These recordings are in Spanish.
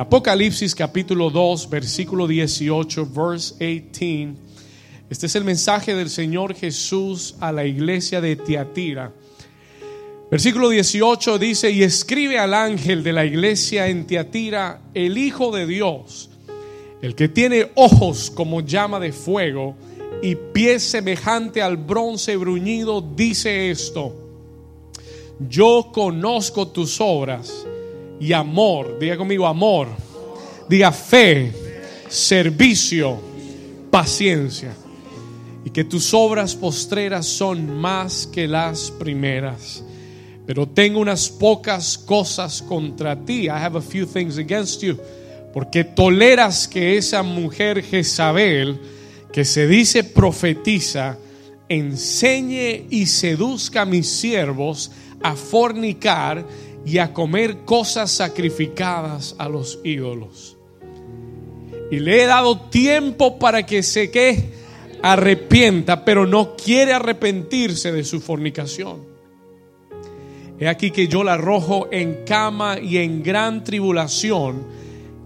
Apocalipsis capítulo 2, versículo 18, verse 18. Este es el mensaje del Señor Jesús a la iglesia de Tiatira. Versículo 18 dice, y escribe al ángel de la iglesia en Tiatira, el Hijo de Dios, el que tiene ojos como llama de fuego y pies semejante al bronce bruñido, dice esto, yo conozco tus obras y amor, diga conmigo amor, diga fe, servicio, paciencia, y que tus obras postreras son más que las primeras. Pero tengo unas pocas cosas contra ti. I have a few things against you. Porque toleras que esa mujer Jezabel, que se dice profetiza, enseñe y seduzca a mis siervos a fornicar y a comer cosas sacrificadas a los ídolos. Y le he dado tiempo para que se que arrepienta, pero no quiere arrepentirse de su fornicación. He aquí que yo la arrojo en cama y en gran tribulación,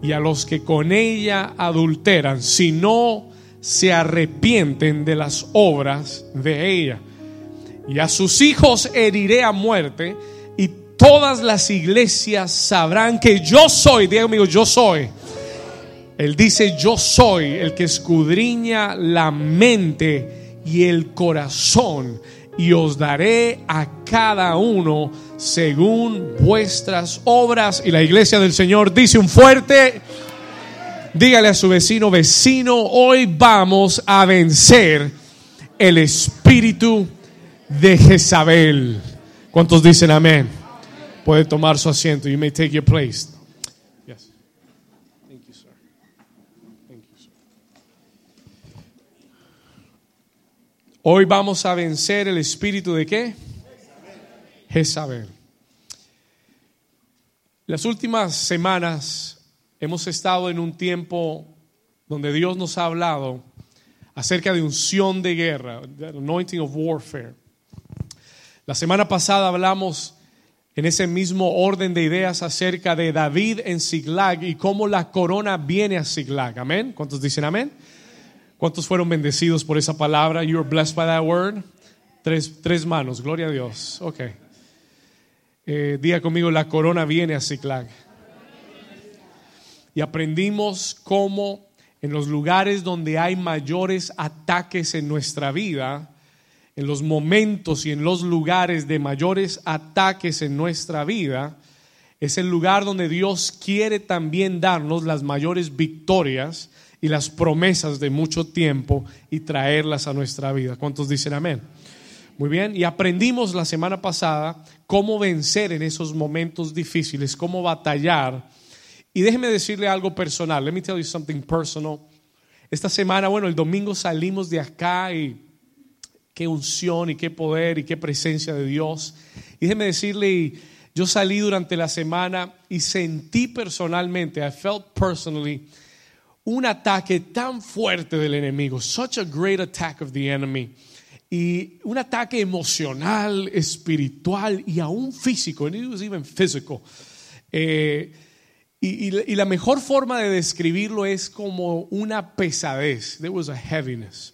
y a los que con ella adulteran, si no se arrepienten de las obras de ella. Y a sus hijos heriré a muerte, todas las iglesias sabrán que yo soy, diga amigo, yo soy. Él dice, yo soy el que escudriña la mente y el corazón y os daré a cada uno según vuestras obras. Y la iglesia del Señor dice un fuerte, dígale a su vecino, vecino, hoy vamos a vencer el espíritu de Jezabel. ¿Cuántos dicen amén? Puede tomar su asiento. You may take your place. Yes. Thank you, sir. Thank you, sir. Hoy vamos a vencer el espíritu de qué? Jezabel. Las últimas semanas hemos estado en un tiempo donde Dios nos ha hablado acerca de unción de guerra, the anointing of warfare. La semana pasada hablamos en ese mismo orden de ideas acerca de David en Siglag y cómo la corona viene a Siglag. Amén. ¿Cuántos dicen amén? ¿Cuántos fueron bendecidos por esa palabra? You are blessed by that word. Tres, tres manos, gloria a Dios. Ok. Eh, diga conmigo, la corona viene a Siglag. Y aprendimos cómo en los lugares donde hay mayores ataques en nuestra vida, en los momentos y en los lugares de mayores ataques en nuestra vida, es el lugar donde Dios quiere también darnos las mayores victorias y las promesas de mucho tiempo y traerlas a nuestra vida. ¿Cuántos dicen amén? Muy bien, y aprendimos la semana pasada cómo vencer en esos momentos difíciles, cómo batallar. Y déjeme decirle algo personal. Let me tell you something personal. Esta semana, bueno, el domingo salimos de acá y qué unción y qué poder y qué presencia de Dios. Y déjeme decirle, yo salí durante la semana y sentí personalmente, I felt personally, un ataque tan fuerte del enemigo, such a great attack of the enemy. Y un ataque emocional, espiritual y aún físico, and it was even physical. Eh, y, la mejor forma de describirlo es como una pesadez. There was a heaviness.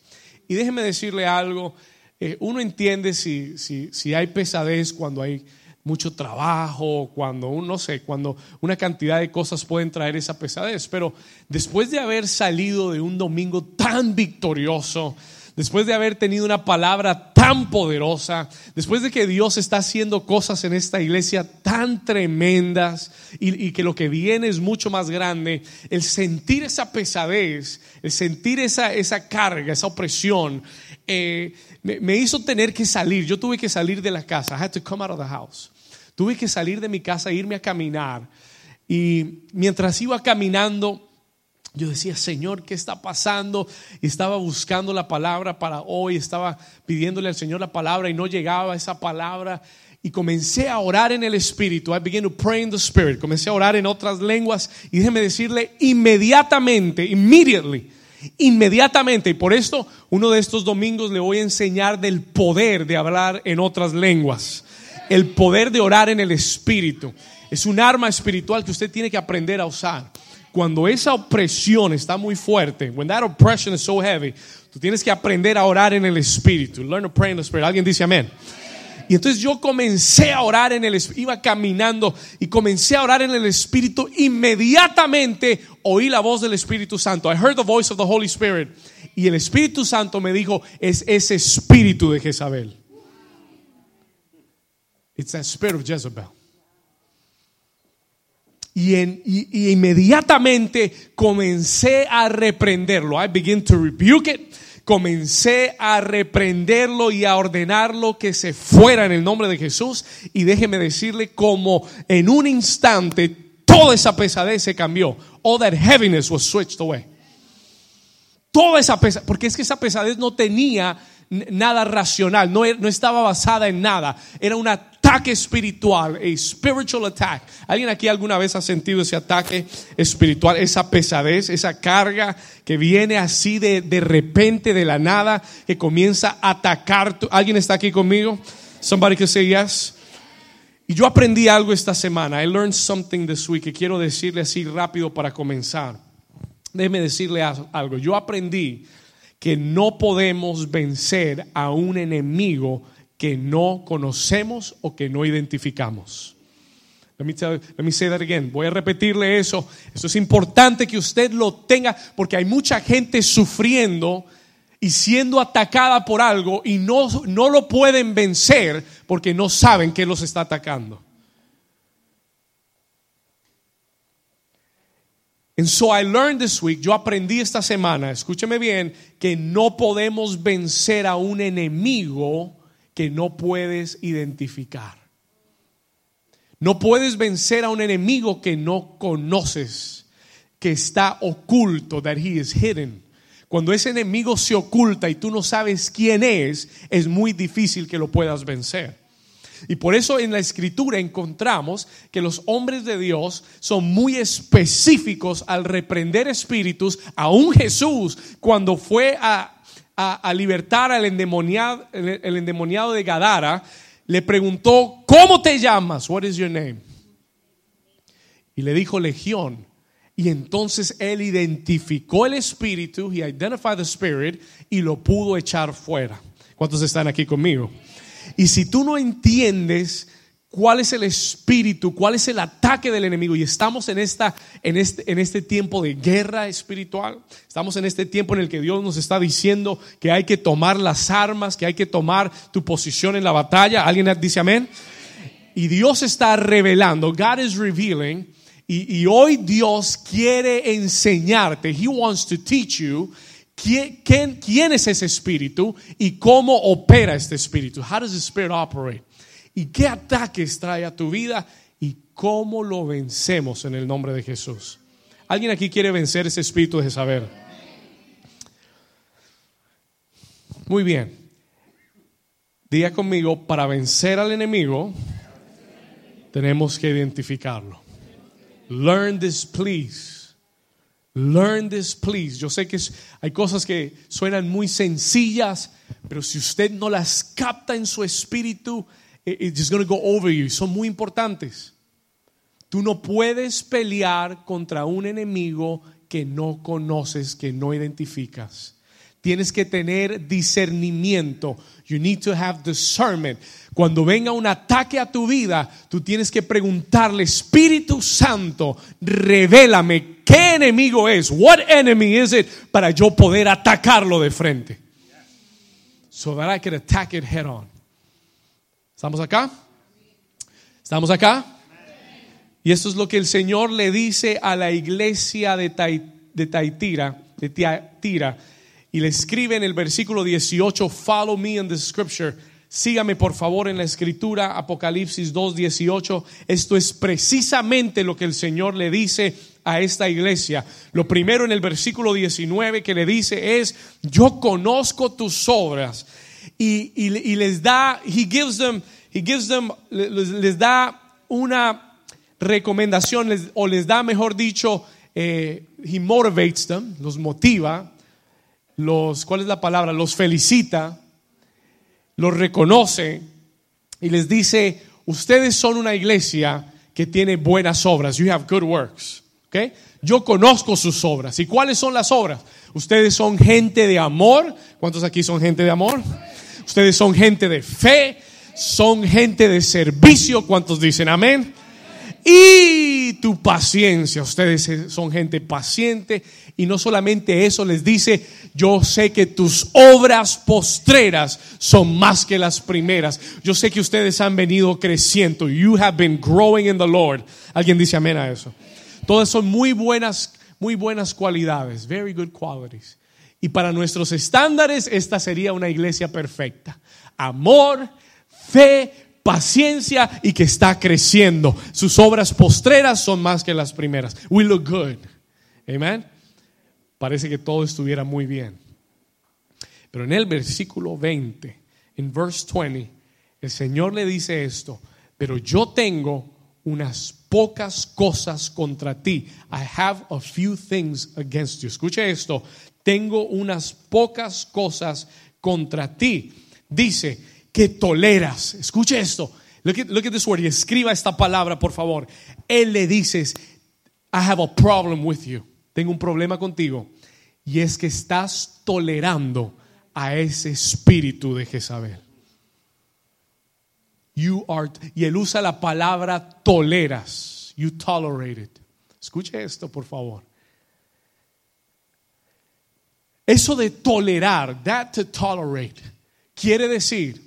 Y déjeme decirle algo, eh, uno entiende si, si, si, hay pesadez cuando hay mucho trabajo, cuando, no sé, cuando una cantidad de cosas pueden traer esa pesadez, pero después de haber salido de un domingo tan victorioso, después de haber tenido una palabra tan poderosa, después de que Dios está haciendo cosas en esta iglesia tan tremendas y, que lo que viene es mucho más grande, el sentir esa pesadez, el sentir esa, esa carga, esa opresión, eh, me, me, hizo tener que salir. Yo tuve que salir de la casa. I had to come out of the house. Tuve que salir de mi casa, irme a caminar. Y mientras iba caminando, yo decía, Señor, ¿qué está pasando? Y estaba buscando la palabra para hoy, estaba pidiéndole al Señor la palabra y no llegaba esa palabra. Y comencé a orar en el Espíritu. I began to pray in the Spirit. Comencé a orar en otras lenguas. Y déjeme decirle, inmediatamente, immediately, inmediatamente. Y por esto, uno de estos domingos le voy a enseñar del poder de hablar en otras lenguas. El poder de orar en el Espíritu. Es un arma espiritual que usted tiene que aprender a usar. Cuando esa opresión está muy fuerte, when that oppression is so heavy, tú tienes que aprender a orar en el espíritu. Learn to pray in the spirit. Alguien dice amén. Y entonces yo comencé a orar en el espíritu, iba caminando y comencé a orar en el espíritu. Inmediatamente oí la voz del Espíritu Santo. I heard the voice of the Holy Spirit. Y el Espíritu Santo me dijo, es ese espíritu de Jezabel. It's that spirit of Jezebel. Y, en, y, y inmediatamente comencé a reprenderlo. I begin to rebuke it. Comencé a reprenderlo y a ordenarlo que se fuera en el nombre de Jesús. Y déjeme decirle como en un instante toda esa pesadez se cambió. All that heaviness was switched away. Toda esa pesadez, porque es que esa pesadez no tenía nada racional, no, no estaba basada en nada. Era un ataque espiritual, a spiritual attack. ¿Alguien aquí alguna vez ha sentido ese ataque espiritual, esa pesadez, esa carga que viene así de, de repente, de la nada, que comienza a atacar? ¿Alguien está aquí conmigo? Somebody can say yes. Y yo aprendí algo esta semana. I learned something this week que quiero decirle así rápido para comenzar. Déjeme decirle algo. Yo aprendí que no podemos vencer a un enemigo que no conocemos o que no identificamos. Let me, tell, say that again. Voy a repetirle eso. Eso es importante que usted lo tenga porque hay mucha gente sufriendo y siendo atacada por algo y no, no lo pueden vencer porque no saben que los está atacando. And so I learned this week, yo aprendí esta semana, escúcheme bien, que no podemos vencer a un enemigo que no puedes identificar. No puedes vencer a un enemigo que no conoces, que está oculto, that he is hidden. Cuando ese enemigo se oculta y tú no sabes quién es, es muy difícil que lo puedas vencer. Y por eso en la escritura encontramos que los hombres de Dios son muy específicos al reprender espíritus. Aún Jesús, cuando fue a, libertar al endemoniado, el endemoniado de Gadara, le preguntó, ¿cómo te llamas? What is your name? Y le dijo Legión. Y entonces él identificó el espíritu, he identified the spirit y lo pudo echar fuera. ¿Cuántos están aquí conmigo? Y si tú no entiendes cuál es el espíritu, cuál es el ataque del enemigo, y estamos en, esta, en, este, en este tiempo de guerra espiritual, estamos en este tiempo en el que Dios nos está diciendo que hay que tomar las armas, que hay que tomar tu posición en la batalla. ¿Alguien dice amén? Y Dios está revelando, God is revealing, y, y hoy Dios quiere enseñarte, He wants to teach you ¿Quién, quién, quién, es ese espíritu y cómo opera este espíritu? How does the spirit operate? ¿Y qué ataques trae a tu vida y cómo lo vencemos en el nombre de Jesús? ¿Alguien aquí quiere vencer ese espíritu de saber? Muy bien. Diga conmigo, para vencer al enemigo tenemos que identificarlo. Learn this, please. Learn this, please. Yo sé que hay cosas que suenan muy sencillas, pero si usted no las capta en su espíritu, it's just going to go over you. Son muy importantes. Tú no puedes pelear contra un enemigo que no conoces, que no identificas. Tienes que tener discernimiento. You need to have discernment. Cuando venga un ataque a tu vida, tú tienes que preguntarle, Espíritu Santo, revélame qué enemigo es. What enemy is it? Para yo poder atacarlo de frente. So that I can attack it head on. ¿Estamos acá? ¿Estamos acá? Y esto es lo que el Señor le dice a la iglesia de, de Taitira, de Tiatira y le escribe en el versículo 18, follow me in the scripture. Sígame por favor en la escritura, Apocalipsis 2.18. Esto es precisamente lo que el Señor le dice a esta iglesia. Lo primero en el versículo 19 que le dice es, yo conozco tus obras. Y, les da, he gives them, he gives them, les, da una recomendación, o les da, mejor dicho, eh, he motivates them, los motiva los, ¿cuál es la palabra? Los felicita, los reconoce y les dice, ustedes son una iglesia que tiene buenas obras. You have good works. Okay? Yo conozco sus obras. ¿Y cuáles son las obras? Ustedes son gente de amor. ¿Cuántos aquí son gente de amor? Ustedes son gente de fe. Son gente de servicio. ¿Cuántos dicen amén? Y tu paciencia. Ustedes son gente paciente. Y no solamente eso les dice, yo sé que tus obras postreras son más que las primeras. Yo sé que ustedes han venido creciendo. You have been growing in the Lord. Alguien dice amén a eso. Todas son muy buenas, muy buenas cualidades. Very good qualities. Y para nuestros estándares, esta sería una iglesia perfecta. Amor, fe, paciencia y que está creciendo. Sus obras postreras son más que las primeras. We look good. Amen. Parece que todo estuviera muy bien. Pero en el versículo 20, en verse 20, el Señor le dice esto, pero yo tengo unas pocas cosas contra ti. I have a few things against you. Escuche esto, tengo unas pocas cosas contra ti. Dice que toleras. Escuche esto. Look at, look at this word y escriba esta palabra, por favor. Él le dice, I have a problem with you. Tengo un problema contigo. Y es que estás tolerando a ese espíritu de Jezabel. You are, y él usa la palabra toleras. You tolerate it. Escuche esto, por favor. Eso de tolerar, that to tolerate, quiere decir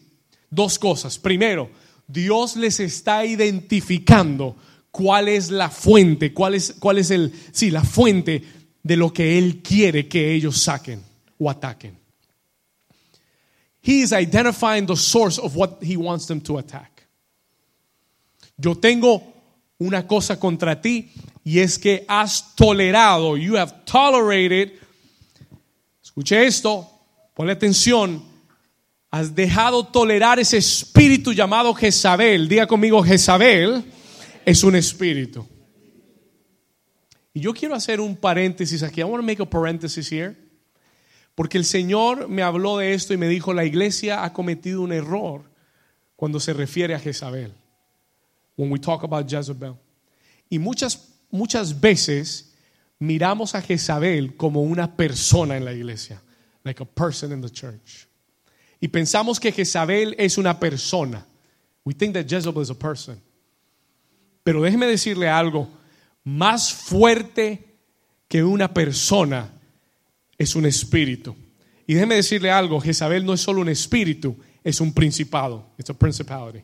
dos cosas. Primero, Dios les está identificando cuál es la fuente, cuál es, cuál es el, sí, la fuente de lo que Él quiere que ellos saquen o ataquen. He is identifying the source of what he wants them to attack. Yo tengo una cosa contra ti y es que has tolerado, you have tolerated, escuche esto, ponle atención, has dejado tolerar ese espíritu llamado Jezabel. Diga conmigo, Jezabel es un espíritu. Y yo quiero hacer un paréntesis aquí. I want to make a parenthesis here. Porque el Señor me habló de esto y me dijo, la iglesia ha cometido un error cuando se refiere a Jezabel. When we talk about Jezebel. Y muchas, muchas veces miramos a Jezabel como una persona en la iglesia. Like a person in the church. Y pensamos que Jezabel es una persona. We think that Jezebel is a person. Pero déjeme decirle algo, más fuerte que una persona es un espíritu. Y déjeme decirle algo, Jezabel no es solo un espíritu, es un principado. It's a principality.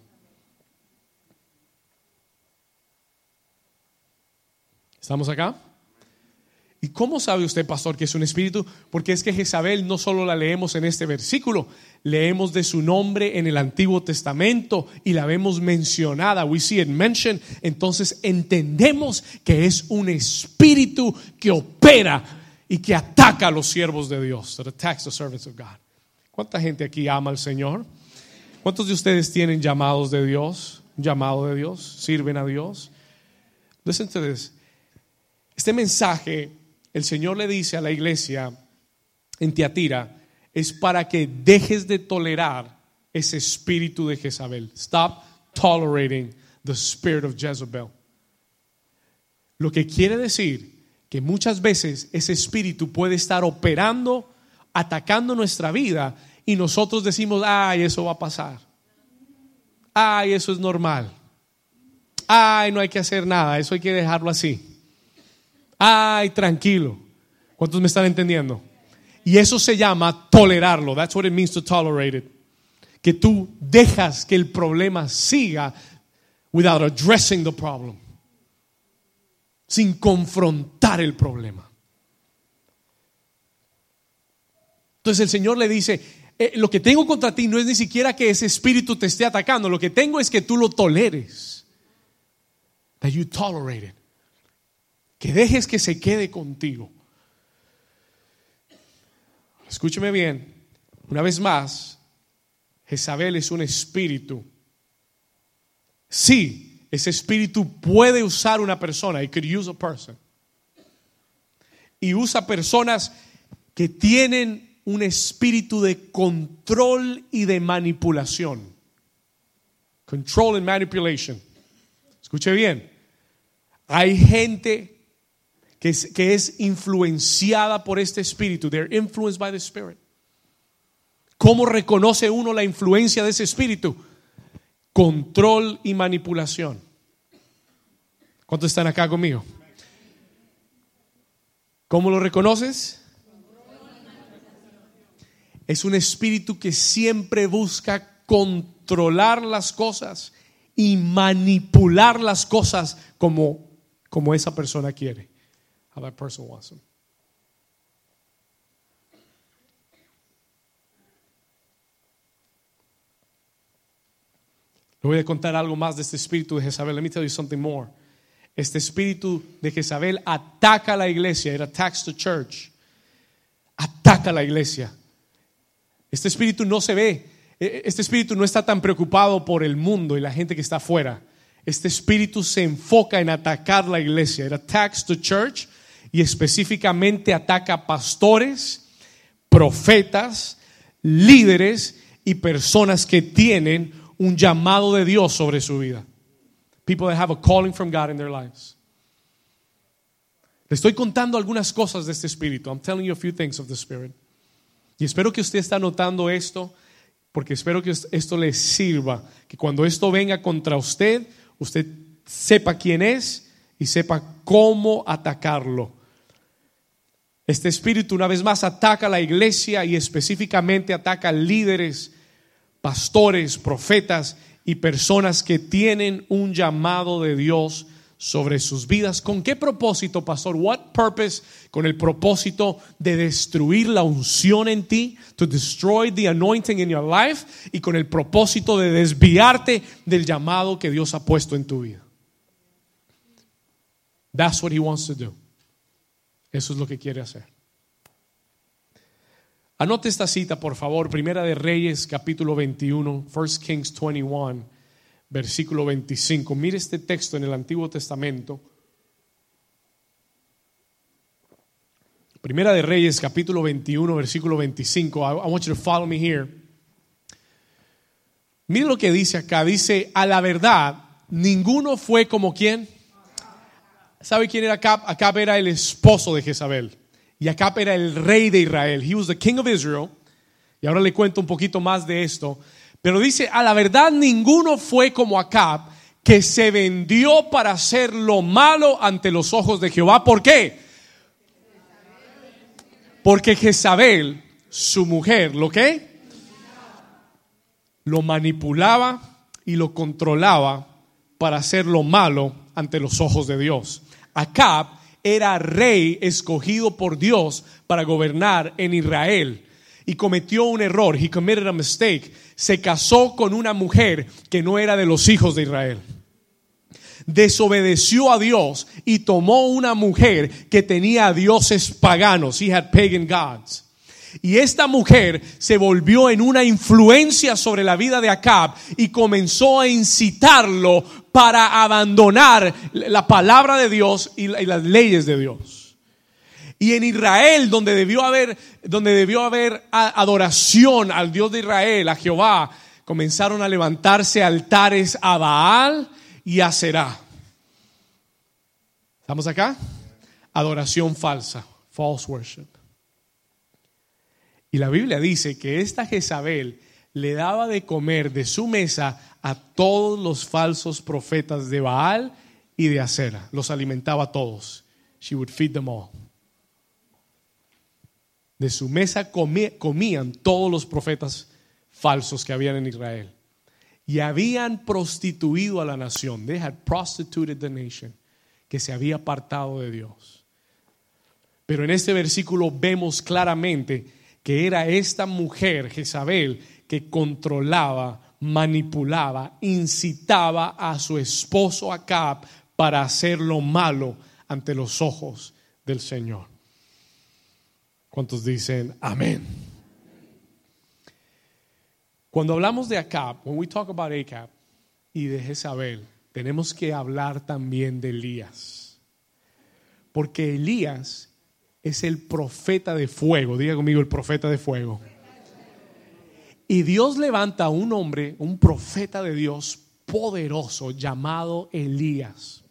¿Estamos acá? ¿Y cómo sabe usted, pastor, que es un espíritu? Porque es que Jezabel no solo la leemos en este versículo, leemos de su nombre en el Antiguo Testamento y la vemos mencionada. We see it mentioned. Entonces entendemos que es un espíritu que opera y que ataca a los siervos de Dios. That attacks the servants of God. ¿Cuánta gente aquí ama al Señor? ¿Cuántos de ustedes tienen llamados de Dios? llamado de Dios? ¿Sirven a Dios? To this. Este mensaje, el Señor le dice a la iglesia en Tiatira, es para que dejes de tolerar ese espíritu de Jezabel. Stop tolerating the spirit of Jezebel. Lo que quiere decir que muchas veces ese espíritu puede estar operando, atacando nuestra vida y nosotros decimos, ay, eso va a pasar. Ay, eso es normal. Ay, no hay que hacer nada, eso hay que dejarlo así. Ay, tranquilo. ¿Cuántos me están entendiendo? Y eso se llama tolerarlo. That's what it means to tolerate it. Que tú dejas que el problema siga without addressing the problem sin confrontar el problema. Entonces el Señor le dice, eh, lo que tengo contra ti no es ni siquiera que ese espíritu te esté atacando, lo que tengo es que tú lo toleres. That you tolerate. Que dejes que se quede contigo. Escúcheme bien, una vez más, Jezabel es un espíritu. Sí, ese espíritu puede usar una persona. It could use a person. Y usa personas que tienen un espíritu de control y de manipulación. Control and manipulation. Escuche bien. Hay gente que es, que es influenciada por este espíritu. They're influenced by the spirit. ¿Cómo reconoce uno la influencia de ese espíritu? Control y manipulación. ¿Cuántos están acá conmigo? ¿Cómo lo reconoces? Es un espíritu que siempre busca controlar las cosas y manipular las cosas como, como esa persona quiere. How that person wants them. Le voy a contar algo más de este espíritu de Jezabel. Let me tell you something more. Este espíritu de Jezabel ataca a la iglesia. It attacks the church. Ataca a la iglesia. Este espíritu no se ve. E, e, este espíritu no está tan preocupado por el mundo y la gente que está afuera. Este espíritu se enfoca en atacar la iglesia. It attacks the church y específicamente ataca pastores, profetas, líderes y personas que tienen un llamado de Dios sobre su vida. People that have a calling from God in their lives. Le estoy contando algunas cosas de este espíritu. I'm telling you a few things of the spirit. Y espero que usted está notando esto, porque espero que esto le sirva, que cuando esto venga contra usted, usted sepa quién es y sepa cómo atacarlo. Este espíritu una vez más ataca a la iglesia y específicamente ataca a líderes, pastores, profetas y personas que tienen un llamado de Dios sobre sus vidas. ¿Con qué propósito, pastor? What purpose? Con el propósito de destruir la unción en ti, to destroy the anointing in your life y con el propósito de desviarte del llamado que Dios ha puesto en tu vida. That's what he wants to do. Eso es lo que quiere hacer. Anote esta cita, por favor, Primera de Reyes, capítulo 21, 1 Kings 21, versículo 25. Mire este texto en el Antiguo Testamento. Primera de Reyes, capítulo 21, versículo 25. I, I want you to follow me here. Mire lo que dice acá. Dice, a la verdad, ninguno fue como quien. ¿Sabe quién era Acab? Acab era el esposo de Jezabel. Y Acab era el rey de Israel. He was the king of Israel. Y ahora le cuento un poquito más de esto. Pero dice, a la verdad ninguno fue como Acab, que se vendió para hacer lo malo ante los ojos de Jehová. ¿Por qué? Porque Jezabel, su mujer, ¿lo qué? Lo manipulaba y lo controlaba para hacer lo malo ante los ojos de Dios. Acab era rey escogido por Dios para gobernar en Israel y cometió un error. He committed a mistake. Se casó con una mujer que no era de los hijos de Israel. Desobedeció a Dios y tomó una mujer que tenía dioses paganos. He had pagan gods. Y esta mujer se volvió en una influencia sobre la vida de Acab y comenzó a incitarlo para abandonar la palabra de Dios y las leyes de Dios. Y en Israel, donde debió haber, donde debió haber adoración al Dios de Israel, a Jehová, comenzaron a levantarse altares a Baal y a Será. ¿Estamos acá? Adoración falsa, false worship. Y la Biblia dice que esta Jezabel le daba de comer de su mesa a todos los falsos profetas de Baal y de Acera. Los alimentaba a todos. She would feed them all. De su mesa comían todos los profetas falsos que habían en Israel. Y habían prostituido a la nación. They had prostituted the nation. Que se había apartado de Dios. Pero en este versículo vemos claramente que era esta mujer, Jezabel, que controlaba, manipulaba, incitaba a su esposo Acab para hacer lo malo ante los ojos del Señor. ¿Cuántos dicen amén? Cuando hablamos de Acab, when we talk about Acab y de Jezabel, tenemos que hablar también de Elías. Porque Elías es el profeta de fuego. Diga conmigo, el profeta de fuego. Y Dios levanta a un hombre, un profeta de Dios poderoso llamado Elías.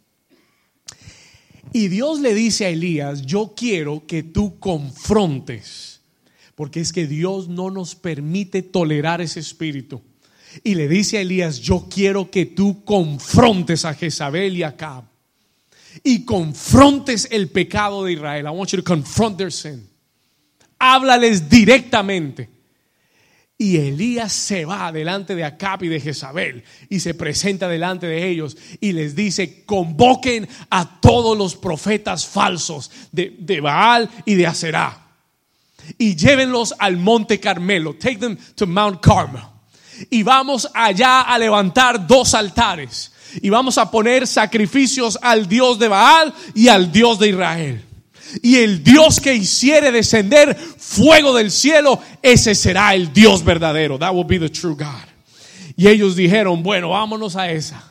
Y Dios le dice a Elías, yo quiero que tú confrontes, porque es que Dios no nos permite tolerar ese espíritu. Y le dice a Elías, yo quiero que tú confrontes a Jezabel y a Acab y confrontes el pecado de Israel. I want you to confront their sin. Háblales directamente. Y Elías se va delante de Acab y de Jezabel y se presenta delante de ellos y les dice, convoquen a todos los profetas falsos de, de Baal y de Aserá y llévenlos al monte Carmelo. Take them to Mount Carmel. Y vamos allá a levantar dos altares y vamos a poner sacrificios al Dios de Baal y al Dios de Israel. Y el Dios que hiciere descender fuego del cielo, ese será el Dios verdadero. That will be the true God. Y ellos dijeron, bueno, vámonos a esa.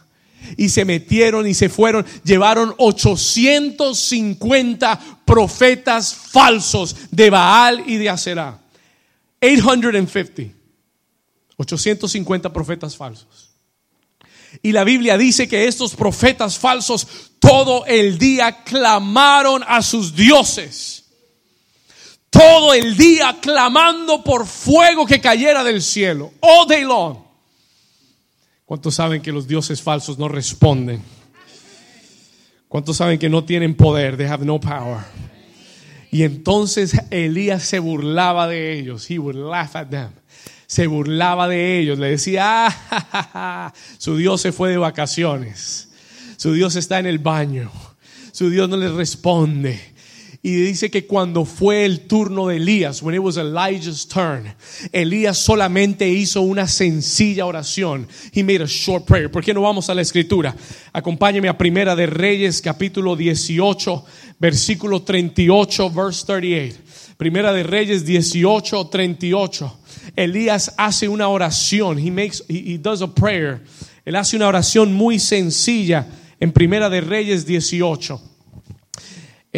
Y se metieron y se fueron, llevaron 850 profetas falsos de Baal y de Aserá. 850. 850 profetas falsos. Y la Biblia dice que estos profetas falsos todo el día clamaron a sus dioses. Todo el día clamando por fuego que cayera del cielo. All day long. ¿Cuántos saben que los dioses falsos no responden? ¿Cuántos saben que no tienen poder? They have no power. Y entonces Elías se burlaba de ellos. He would laugh at them se burlaba de ellos, le decía, ah, su Dios se fue de vacaciones, su Dios está en el baño, su Dios no le responde. Y dice que cuando fue el turno de Elías, when it was Elijah's turn, Elías solamente hizo una sencilla oración. He made a short prayer. ¿Por qué no vamos a la escritura? Acompáñeme a Primera de Reyes, capítulo 18, versículo 38, verse 38. Primera de Reyes 18, 38. Elías hace una oración. He makes, he, does a prayer. Él hace una oración muy sencilla en Primera de Reyes 18.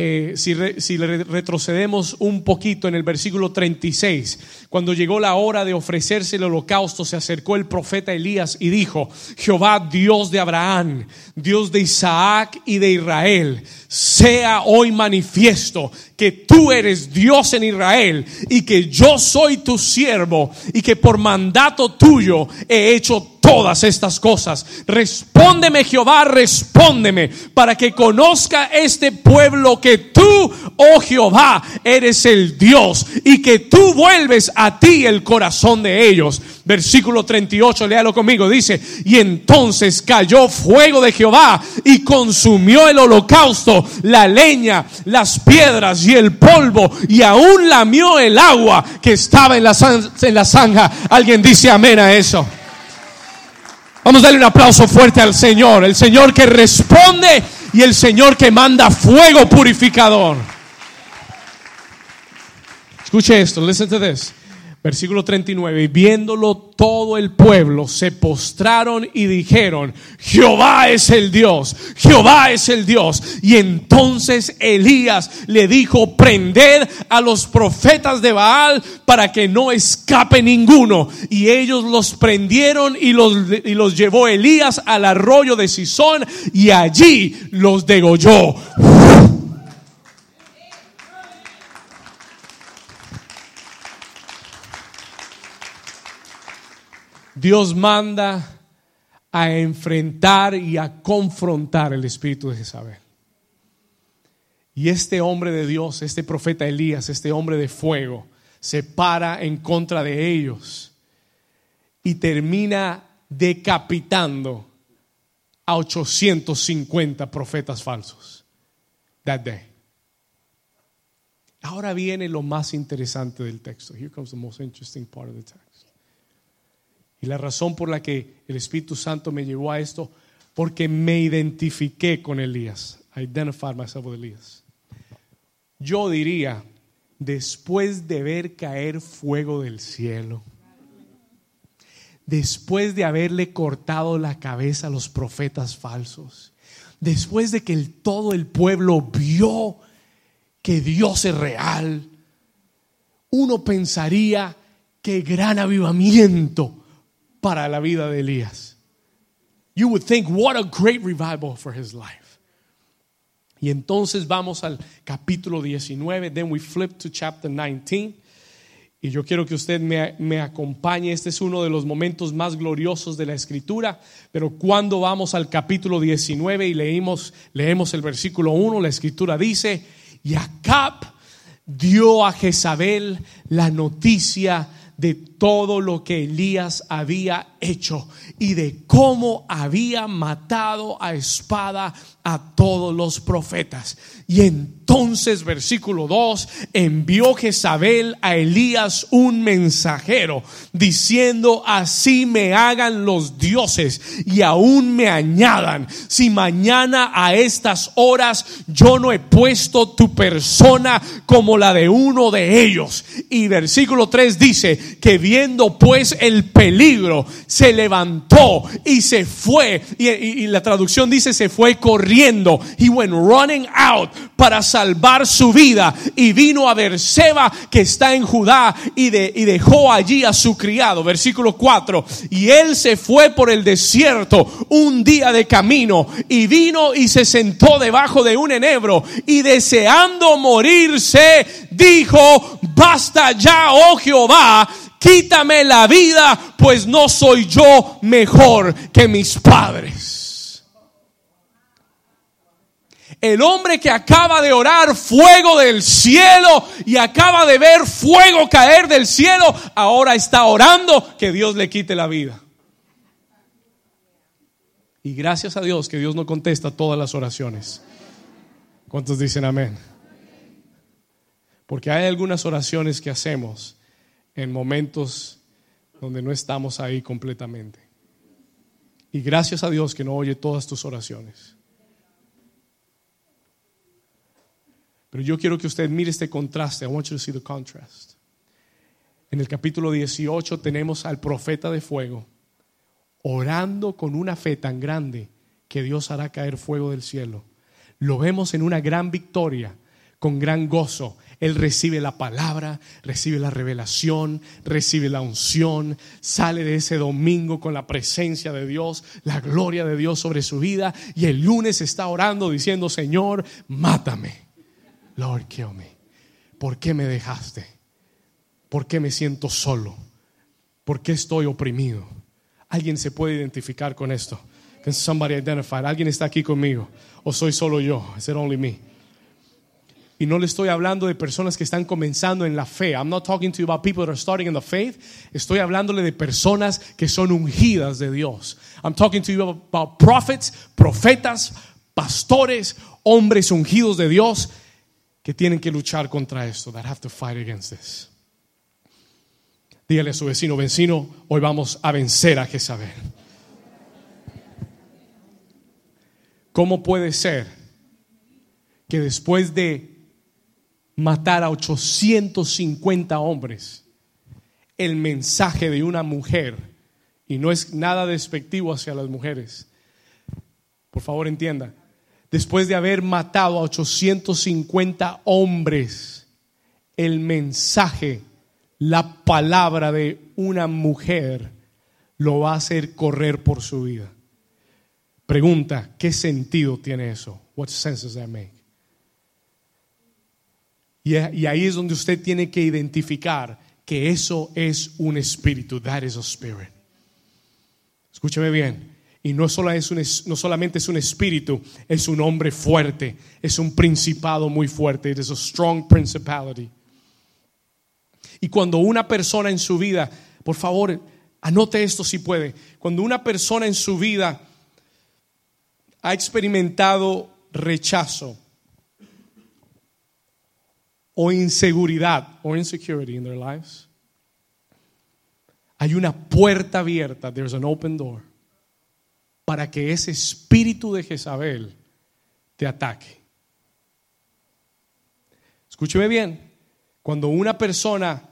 Eh, si, retrocedemos un poquito en el versículo 36, cuando llegó la hora de ofrecerse el holocausto, se acercó el profeta Elías y dijo, Jehová Dios de Abraham, Dios de Isaac y de Israel, sea hoy manifiesto que tú eres Dios en Israel y que yo soy tu siervo y que por mandato tuyo he hecho todas estas cosas. Respóndeme Jehová, respóndeme para que conozca este pueblo que tú, oh Jehová, eres el Dios y que tú vuelves a ti el corazón de ellos. Versículo 38, léalo conmigo, dice, y entonces cayó fuego de Jehová y consumió el holocausto, la leña, las piedras y el polvo y aún lamió el agua que estaba en la, en la zanja. Alguien dice amén a eso. Vamos a darle un aplauso fuerte al Señor, el Señor que responde y el Señor que manda fuego purificador. Escuche esto, listen to this. Versículo 39, y viéndolo todo el pueblo se postraron y dijeron, Jehová es el Dios, Jehová es el Dios. Y entonces Elías le dijo, prended a los profetas de Baal para que no escape ninguno. Y ellos los prendieron y los, y los llevó Elías al arroyo de Sison y allí los degolló. Dios manda a enfrentar y a confrontar el espíritu de Jezabel. Y este hombre de Dios, este profeta Elías, este hombre de fuego, se para en contra de ellos y termina decapitando a 850 profetas falsos that day. Ahora viene lo más interesante del texto. Here comes the most interesting part of the text. Y la razón por la que el Espíritu Santo me llevó a esto, porque me identifiqué con Elías. I identified myself with Elías. Yo diría, después de ver caer fuego del cielo, después de haberle cortado la cabeza a los profetas falsos, después de que todo el pueblo vio que Dios es real, uno pensaría que gran avivamiento para la vida de Elías. You would think, what a great revival for his life. Y entonces vamos al capítulo 19, then we flip to chapter 19. Y yo quiero que usted me, me, acompañe. Este es uno de los momentos más gloriosos de la escritura. Pero cuando vamos al capítulo 19 y leímos, leemos el versículo 1, la escritura dice, y Acab dio a Jezabel la noticia de todo lo que Elías había hecho y de cómo había matado a espada a todos los profetas. Y entonces, versículo 2, envió Jezabel a Elías un mensajero diciendo, así me hagan los dioses y aún me añadan, si mañana a estas horas yo no he puesto tu persona como la de uno de ellos. Y versículo 3 dice que viendo pues el peligro, se levantó y se fue. Y, la traducción dice se fue corriendo. He went running out para salvar su vida. Y vino a Berseba que está en Judá y, de, y dejó allí a su criado. Versículo 4. Y él se fue por el desierto un día de camino y vino y se sentó debajo de un enebro y deseando morirse dijo, basta ya, oh Jehová, quítame la vida, pues no soy yo mejor que mis padres. El hombre que acaba de orar fuego del cielo y acaba de ver fuego caer del cielo, ahora está orando que Dios le quite la vida. Y gracias a Dios que Dios no contesta todas las oraciones. ¿Cuántos dicen amén? Porque hay algunas oraciones que hacemos en momentos donde no estamos ahí completamente. Y gracias a Dios que no oye todas tus oraciones. Pero yo quiero que usted mire este contraste. I want you to see the contrast. En el capítulo 18 tenemos al profeta de fuego orando con una fe tan grande que Dios hará caer fuego del cielo. Lo vemos en una gran victoria, con gran gozo. Él recibe la palabra, recibe la revelación, recibe la unción, sale de ese domingo con la presencia de Dios, la gloria de Dios sobre su vida y el lunes está orando diciendo, Señor, mátame. Lord, kill me. ¿Por qué me dejaste? ¿Por qué me siento solo? ¿Por qué estoy oprimido? Alguien se puede identificar con esto. Can somebody identify? ¿Alguien está aquí conmigo? ¿O soy solo yo? Is it only me? Y no le estoy hablando de personas que están comenzando en la fe. I'm not talking to you about people that are starting in the faith. Estoy hablándole de personas que son ungidas de Dios. I'm talking to you about prophets, profetas, pastores, hombres ungidos de Dios que tienen que luchar contra esto. That have to fight against this. Dígale a su vecino, vecino, hoy vamos a vencer a Jezabel. ¿Cómo puede ser que después de matar a 850 hombres. El mensaje de una mujer, y no es nada despectivo hacia las mujeres, por favor entienda, después de haber matado a 850 hombres, el mensaje, la palabra de una mujer lo va a hacer correr por su vida. Pregunta, ¿qué sentido tiene eso? What sense does that make? Y, ahí es donde usted tiene que identificar que eso es un espíritu. That is a spirit. Escúcheme bien. Y no, solo es un, no solamente es un espíritu, es un hombre fuerte, es un principado muy fuerte. It is a strong principality. Y cuando una persona en su vida, por favor, anote esto si puede, cuando una persona en su vida ha experimentado rechazo, o inseguridad. o insecurity in their lives, hay una puerta abierta, there's an open door, para que ese espíritu de Jezabel te ataque. Escúcheme bien, cuando una persona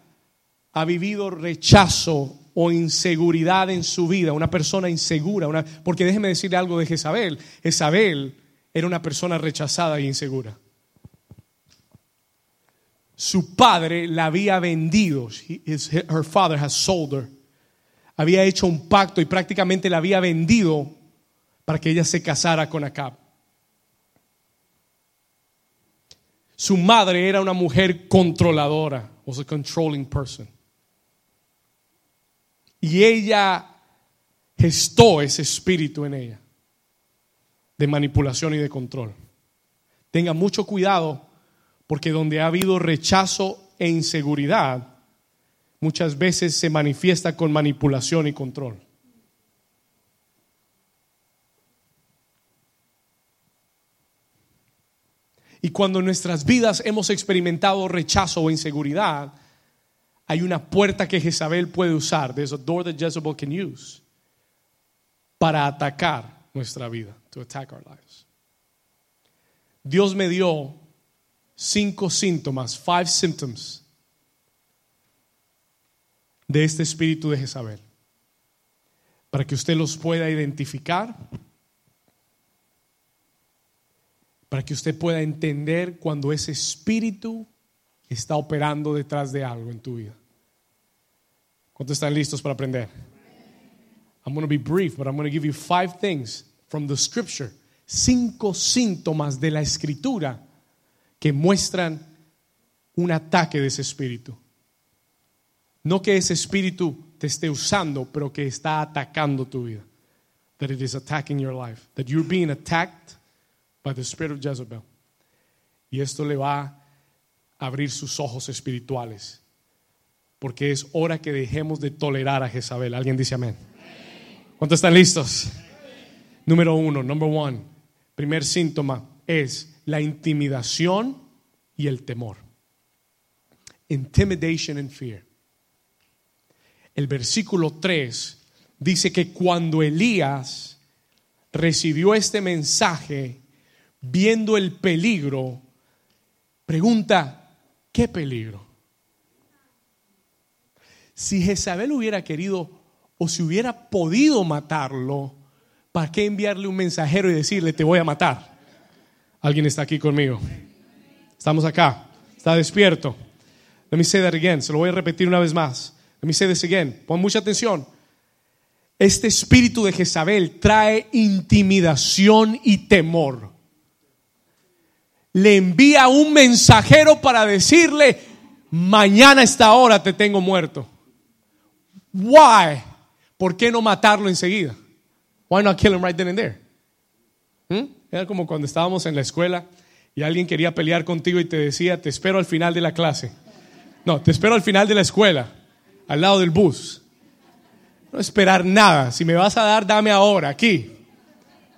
ha vivido rechazo o inseguridad en su vida, una persona insegura, una, porque déjeme decirle algo de Jezabel, Jezabel era una persona rechazada e insegura su padre la había vendido. her father has sold her. Había hecho un pacto y prácticamente la había vendido para que ella se casara con Acab. Su madre era una mujer controladora, was a controlling person. Y ella gestó ese espíritu en ella de manipulación y de control. Tenga mucho cuidado porque donde ha habido rechazo e inseguridad, muchas veces se manifiesta con manipulación y control. Y cuando en nuestras vidas hemos experimentado rechazo o inseguridad, hay una puerta que Jezabel puede usar. There's a door that Jezebel can use para atacar nuestra vida, to attack our lives. Dios me dio cinco síntomas, five symptoms de este espíritu de Jezabel, para que usted los pueda identificar, para que usted pueda entender cuando ese espíritu está operando detrás de algo en tu vida. ¿Cuántos están listos para aprender? I'm going to be brief, but I'm going to give you five things from the scripture, cinco síntomas de la escritura que muestran un ataque de ese espíritu. No que ese espíritu te esté usando, pero que está atacando tu vida. That it is attacking your life. That you're being attacked by the spirit of Jezebel. Y esto le va a abrir sus ojos espirituales. Porque es hora que dejemos de tolerar a Jezabel. ¿Alguien dice amén? ¿Cuántos están listos? Número uno, number one. Primer síntoma es la intimidación y el temor. Intimidation and fear. El versículo 3 dice que cuando Elías recibió este mensaje, viendo el peligro, pregunta, ¿qué peligro? Si Jezabel hubiera querido o si hubiera podido matarlo, ¿para qué enviarle un mensajero y decirle, te voy a matar? ¿Alguien está aquí conmigo? Estamos acá. Está despierto. Let me say that again. Se lo voy a repetir una vez más. Let me say this again. Pon mucha atención. Este espíritu de Jezabel trae intimidación y temor. Le envía un mensajero para decirle, mañana esta hora te tengo muerto. Why? ¿Por qué no matarlo enseguida? Why not kill him right then and there? ¿Mm? Era como cuando estábamos en la escuela y alguien quería pelear contigo y te decía, te espero al final de la clase. No, te espero al final de la escuela, al lado del bus. No esperar nada. Si me vas a dar, dame ahora, aquí.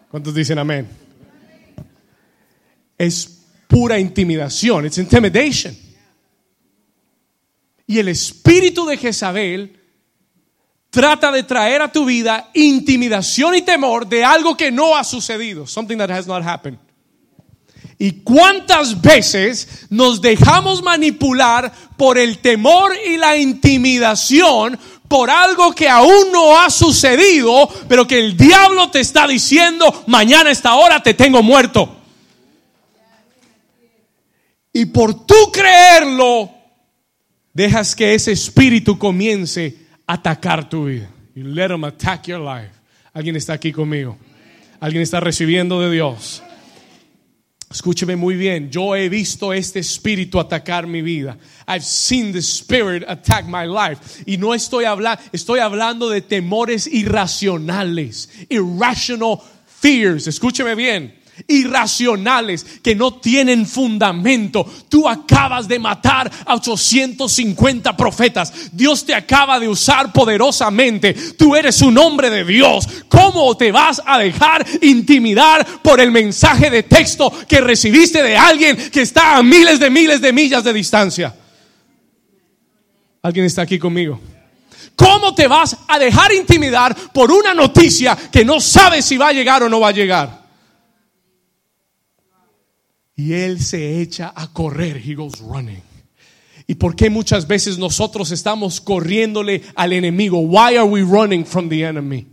¿Cuántos dicen amén? Es pura intimidación, es intimidation. Y el espíritu de Jezabel trata de traer a tu vida intimidación y temor de algo que no ha sucedido, something that has not happened. ¿Y cuántas veces nos dejamos manipular por el temor y la intimidación por algo que aún no ha sucedido, pero que el diablo te está diciendo, mañana a esta hora te tengo muerto? Y por tú creerlo, dejas que ese espíritu comience atacar tu vida. You let them attack your life. Alguien está aquí conmigo. Alguien está recibiendo de Dios. Escúcheme muy bien, yo he visto este espíritu atacar mi vida. I've seen the spirit attack my life. Y no estoy hablando, estoy hablando de temores irracionales, irrational fears. Escúcheme bien irracionales que no tienen fundamento. Tú acabas de matar a 850 profetas. Dios te acaba de usar poderosamente. Tú eres un hombre de Dios. ¿Cómo te vas a dejar intimidar por el mensaje de texto que recibiste de alguien que está a miles de miles de millas de distancia? ¿Alguien está aquí conmigo? ¿Cómo te vas a dejar intimidar por una noticia que no sabes si va a llegar o no va a llegar? Y él se echa a correr. He goes running. ¿Y por qué muchas veces nosotros estamos corriéndole al enemigo? Why are we running from the enemy?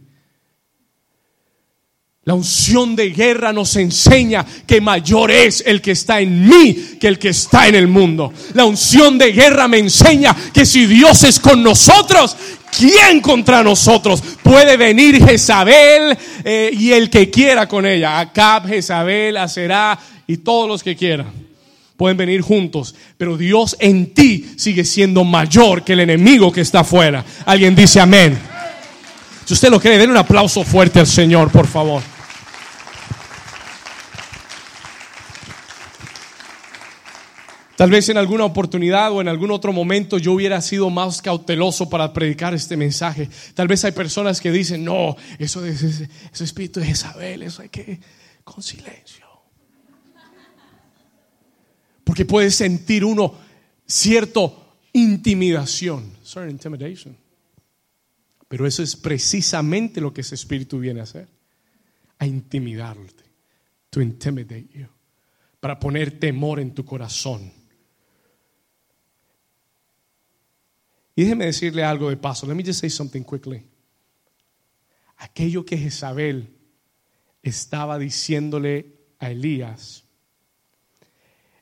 La unción de guerra nos enseña que mayor es el que está en mí que el que está en el mundo. La unción de guerra me enseña que si Dios es con nosotros, ¿quién contra nosotros? Puede venir Jezabel eh, y el que quiera con ella. Acab, Jezabel, Aserá y todos los que quieran. pueden venir juntos, pero Dios en ti sigue siendo mayor que el enemigo que está afuera. Alguien dice amén. Si usted lo cree, den un aplauso fuerte al Señor, por favor. Tal vez en alguna oportunidad o en algún otro momento yo hubiera sido más cauteloso para predicar este mensaje. Tal vez hay personas que dicen, no, eso es ese, espíritu de Isabel, eso hay que con silencio. Porque puede sentir uno cierto intimidación, certain intimidation. Pero eso es precisamente lo que ese espíritu viene a hacer, a intimidarte, to intimidate you, para poner temor en tu corazón Y déjeme decirle algo de paso. Let me just say something quickly. Aquello que Jezabel estaba diciéndole a Elías,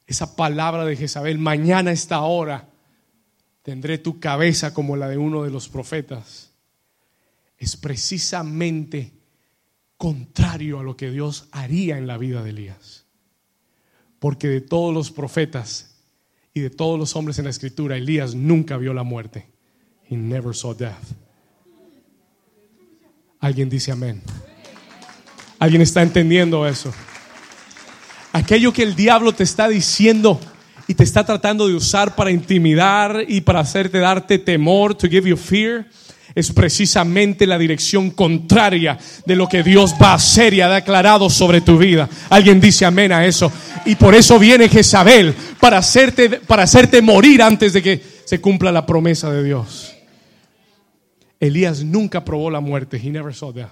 esa palabra de Jezabel, mañana a esta hora tendré tu cabeza como la de uno de los profetas, es precisamente contrario a lo que Dios haría en la vida de Elías. Porque de todos los profetas, y de todos los hombres en la escritura, Elías nunca vio la muerte. He never saw death. Alguien dice amén. Alguien está entendiendo eso. Aquello que el diablo te está diciendo y te está tratando de usar para intimidar y para hacerte darte temor, to give you fear es precisamente la dirección contraria de lo que Dios va a hacer y ha declarado sobre tu vida. Alguien dice amén a eso. Y por eso viene Jezabel, para hacerte, para hacerte morir antes de que se cumpla la promesa de Dios. Elías nunca probó la muerte. He never saw death.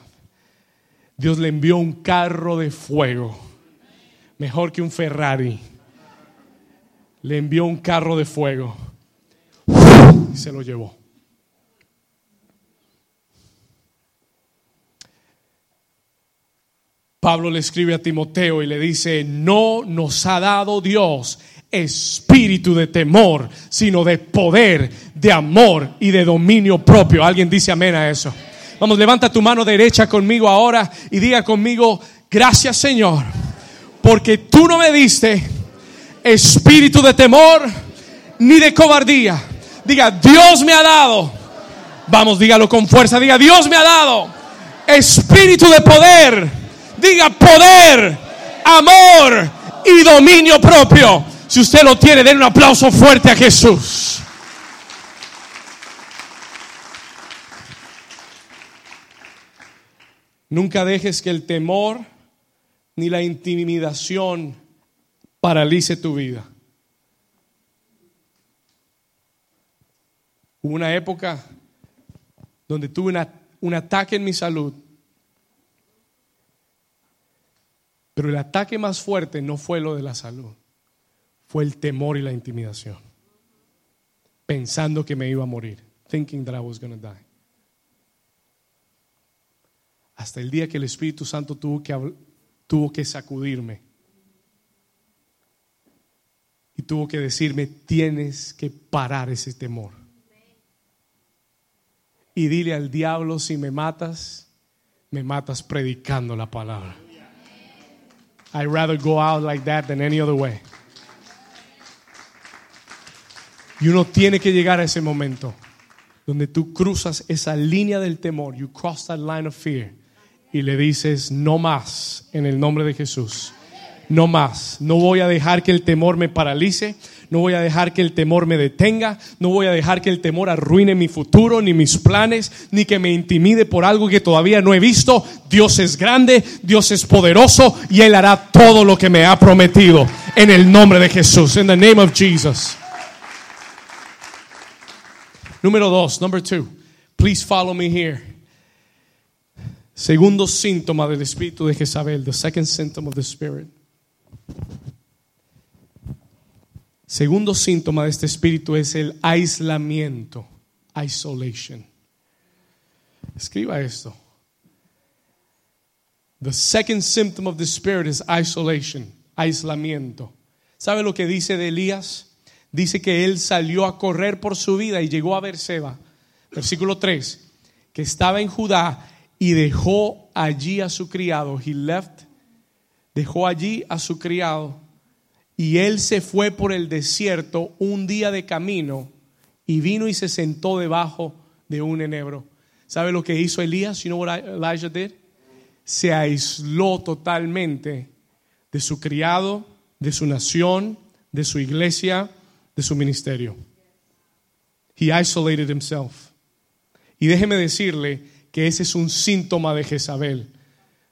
Dios le envió un carro de fuego, mejor que un Ferrari. Le envió un carro de fuego y se lo llevó. Pablo le escribe a Timoteo y le dice, no nos ha dado Dios espíritu de temor, sino de poder, de amor y de dominio propio. Alguien dice amén a eso. Vamos, levanta tu mano derecha conmigo ahora y diga conmigo, gracias Señor, porque tú no me diste espíritu de temor ni de cobardía. Diga, Dios me ha dado. Vamos, dígalo con fuerza. Diga, Dios me ha dado espíritu de poder Diga poder, amor y dominio propio. Si usted lo tiene, den un aplauso fuerte a Jesús. Nunca dejes que el temor ni la intimidación paralice tu vida. Hubo una época donde tuve un ataque en mi salud Pero el ataque más fuerte no fue lo de la salud, fue el temor y la intimidación. Pensando que me iba a morir, thinking that I was going to die. Hasta el día que el Espíritu Santo tuvo que, tuvo que sacudirme y tuvo que decirme, tienes que parar ese temor. Y dile al diablo, si me matas, me matas predicando la palabra. I'd rather go out like that than any other way. Y uno tiene que llegar a ese momento donde tú cruzas esa línea del temor, you cross that line of fear, y le dices, no más en el nombre de Jesús. No más. No voy a dejar que el temor me paralice. No voy a dejar que el temor me detenga. No voy a dejar que el temor arruine mi futuro, ni mis planes, ni que me intimide por algo que todavía no he visto. Dios es grande, Dios es poderoso y Él hará todo lo que me ha prometido. En el nombre de Jesús. En the name of Jesus. Número dos, number two. Please follow me here. Segundo síntoma del espíritu de Jezabel, the second symptom of the spirit. Segundo síntoma de este espíritu es el aislamiento, isolation. Escriba esto. The second symptom of the spirit is isolation, aislamiento. ¿Sabe lo que dice de Elías? Dice que él salió a correr por su vida y llegó a Berseba. Versículo 3, que estaba en Judá y dejó allí a su criado. He left, dejó allí a su criado Y él se fue por el desierto un día de camino y vino y se sentó debajo de un enebro. ¿Sabe lo que hizo Elías? You know what Elijah did? Se aisló totalmente de su criado, de su nación, de su iglesia, de su ministerio. He isolated himself. Y déjeme decirle que ese es un síntoma de Jezabel.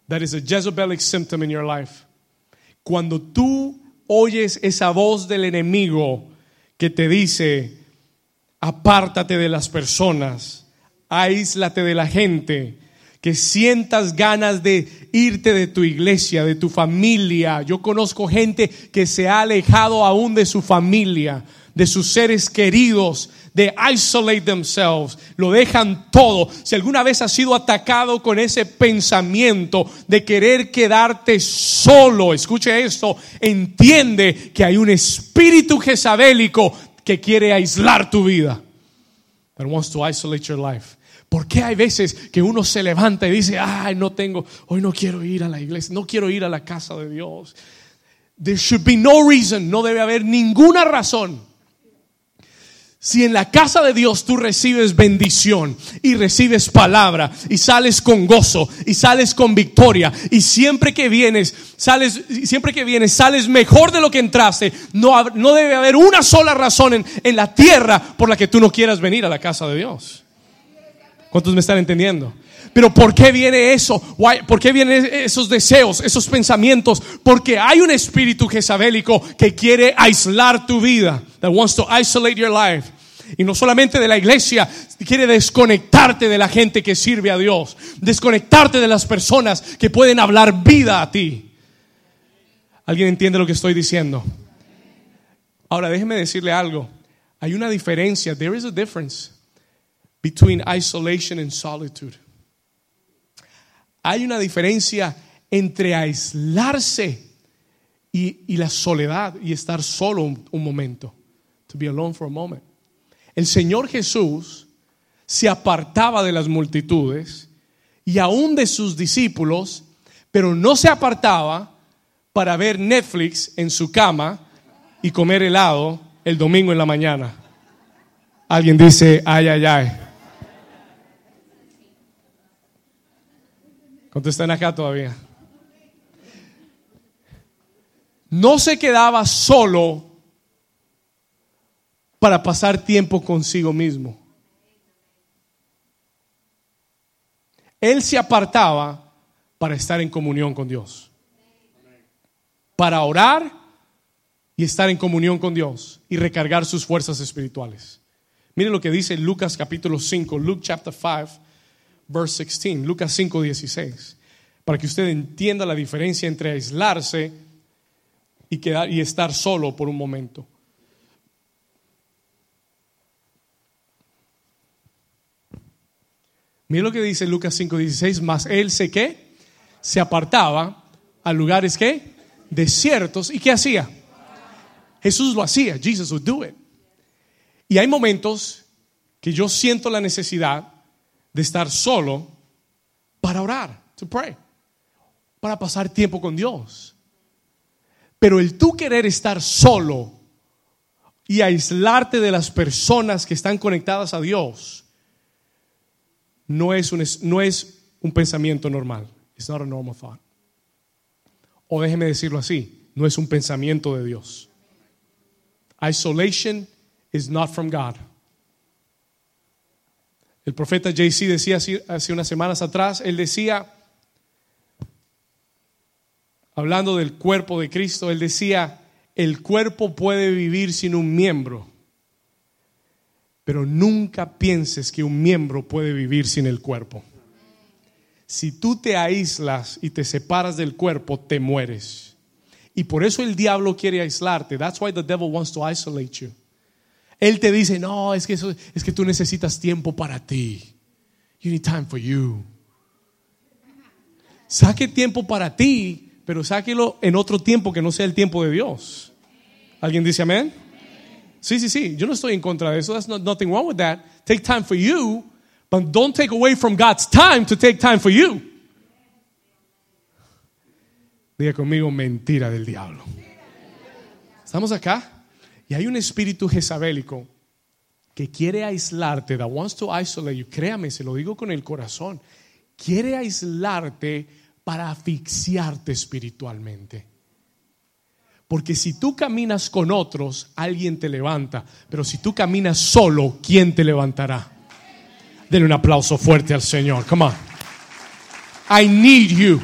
That is a Jezebelic symptom in your life. Cuando tú oyes esa voz del enemigo que te dice, apártate de las personas, aíslate de la gente, que sientas ganas de irte de tu iglesia, de tu familia. Yo conozco gente que se ha alejado aún de su familia, de sus seres queridos, de isolate themselves, lo dejan todo. Si alguna vez has sido atacado con ese pensamiento de querer quedarte solo, escuche esto, entiende que hay un espíritu jezabélico que quiere aislar tu vida. That wants to isolate your life. ¿Por qué hay veces que uno se levanta y dice, ay, no tengo, hoy no quiero ir a la iglesia, no quiero ir a la casa de Dios? There should be no reason, no debe haber ninguna razón si en la casa de Dios tú recibes bendición y recibes palabra y sales con gozo y sales con victoria y siempre que vienes, sales, siempre que vienes, sales mejor de lo que entraste, no, no debe haber una sola razón en, en la tierra por la que tú no quieras venir a la casa de Dios. ¿Cuántos me están entendiendo? Pero ¿por qué viene eso? ¿Por qué vienen esos deseos, esos pensamientos? Porque hay un espíritu jezabélico que quiere aislar tu vida. That wants to isolate your life. Y no solamente de la iglesia, quiere desconectarte de la gente que sirve a Dios. Desconectarte de las personas que pueden hablar vida a ti. ¿Alguien entiende lo que estoy diciendo? Ahora déjeme decirle algo. Hay una diferencia. There is a difference between isolation and solitude. Hay una diferencia entre aislarse y, la soledad y estar solo un, un momento. To be alone for a moment. El Señor Jesús se apartaba de las multitudes y aún de sus discípulos, pero no se apartaba para ver Netflix en su cama y comer helado el domingo en la mañana. Alguien dice, ay, ay, ay. Contestan acá todavía. No se quedaba solo para pasar tiempo consigo mismo. Él se apartaba para estar en comunión con Dios. Para orar y estar en comunión con Dios y recargar sus fuerzas espirituales. Miren lo que dice Lucas capítulo 5, Luke chapter 5 verse 16, Lucas 5, 16, para que usted entienda la diferencia entre aislarse y, quedar, y estar solo por un momento. Mira lo que dice Lucas 5, 16, más él se qué, se apartaba a lugares que desiertos y qué hacía. Jesús lo hacía, Jesus would do it. Y hay momentos que yo siento la necesidad de estar solo para orar, to pray, para pasar tiempo con Dios. Pero el tú querer estar solo y aislarte de las personas que están conectadas a Dios no es un, no es un pensamiento normal. It's not a normal thought. O déjeme decirlo así, no es un pensamiento de Dios. Isolation is not from God. El profeta JC decía hace unas semanas atrás, él decía, hablando del cuerpo de Cristo, él decía, el cuerpo puede vivir sin un miembro, pero nunca pienses que un miembro puede vivir sin el cuerpo. Si tú te aíslas y te separas del cuerpo, te mueres. Y por eso el diablo quiere aislarte. That's why the devil wants to isolate you. Él te dice, no, es que, eso, es que tú necesitas tiempo para ti. You need time for you. Saque tiempo para ti, pero sáquelo en otro tiempo que no sea el tiempo de Dios. ¿Alguien dice amén? Sí, sí, sí. Yo no estoy en contra de eso. There's nothing wrong with that. Take time for you, but don't take away from God's time to take time for you. Diga conmigo, mentira del diablo. ¿Estamos acá? Y hay un espíritu jezabélico que quiere aislarte, that wants to isolate you. Créame, se lo digo con el corazón. Quiere aislarte para asfixiarte espiritualmente. Porque si tú caminas con otros, alguien te levanta. Pero si tú caminas solo, ¿quién te levantará? Denle un aplauso fuerte al Señor. Come on. I need you.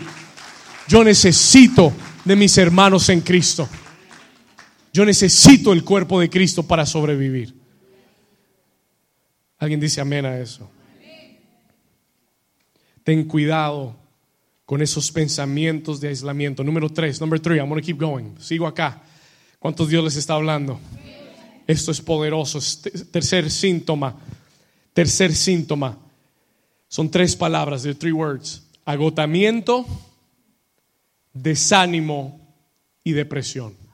Yo necesito de mis hermanos en Cristo. Yo necesito el cuerpo de Cristo para sobrevivir. ¿Alguien dice amén a eso? Ten cuidado con esos pensamientos de aislamiento. Número tres, number three, I'm going to keep going. Sigo acá. ¿Cuántos Dios les está hablando? Esto es poderoso. Tercer síntoma. Tercer síntoma. Son tres palabras, de three words. Agotamiento, desánimo y depresión.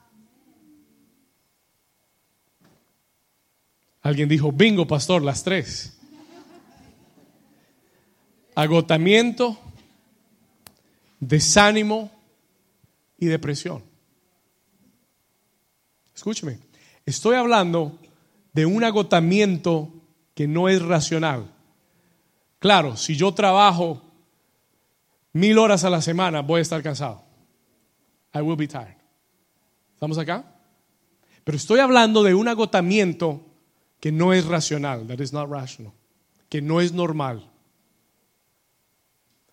Alguien dijo, bingo, pastor, las tres. Agotamiento, desánimo y depresión. Escúcheme, estoy hablando de un agotamiento que no es racional. Claro, si yo trabajo mil horas a la semana, voy a estar cansado. I will be tired. ¿Estamos acá? Pero estoy hablando de un agotamiento que no es racional, that is not rational, que no es normal.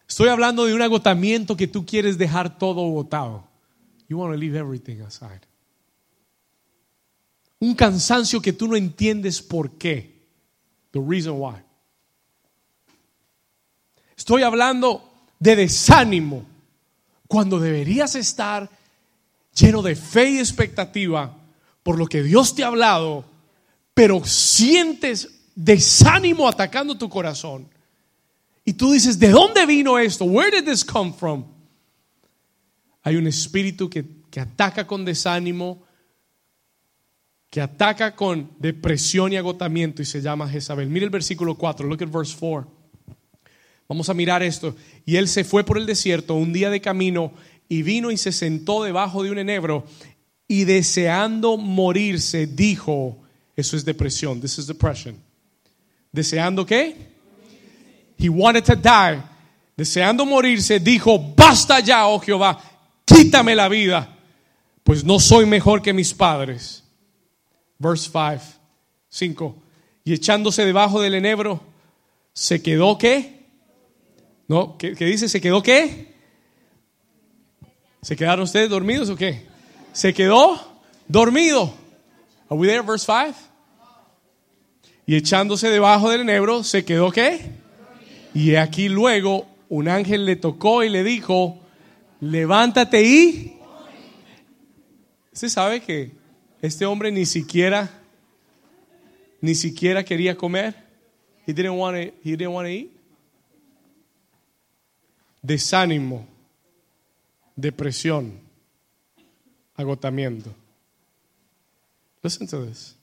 Estoy hablando de un agotamiento que tú quieres dejar todo agotado. You want to leave everything aside. Un cansancio que tú no entiendes por qué. The reason why. Estoy hablando de desánimo cuando deberías estar lleno de fe y expectativa por lo que Dios te ha hablado pero sientes desánimo atacando tu corazón. Y tú dices, ¿de dónde vino esto? Where did this come from? Hay un espíritu que, que ataca con desánimo, que ataca con depresión y agotamiento y se llama Jezabel. Mira el versículo 4, look at verse 4. Vamos a mirar esto. Y él se fue por el desierto un día de camino y vino y se sentó debajo de un enebro y deseando morirse dijo, eso es depresión. This is depression. Deseando qué? He wanted to die. Deseando morirse, dijo, basta ya, oh Jehová, quítame la vida, pues no soy mejor que mis padres. Verse 5, 5. Y echándose debajo del enebro, se quedó qué? ¿No? ¿Qué, qué dice? ¿Se quedó qué? ¿Se quedaron ustedes dormidos o qué? Se quedó dormido. Are we there, verse 5? Y echándose debajo del enebro, ¿se quedó qué? Y aquí luego un ángel le tocó y le dijo, levántate y... ¿Se sabe que este hombre ni siquiera, ni siquiera quería comer? He didn't want to, he didn't want to eat. Desánimo, depresión, agotamiento. Listen to this.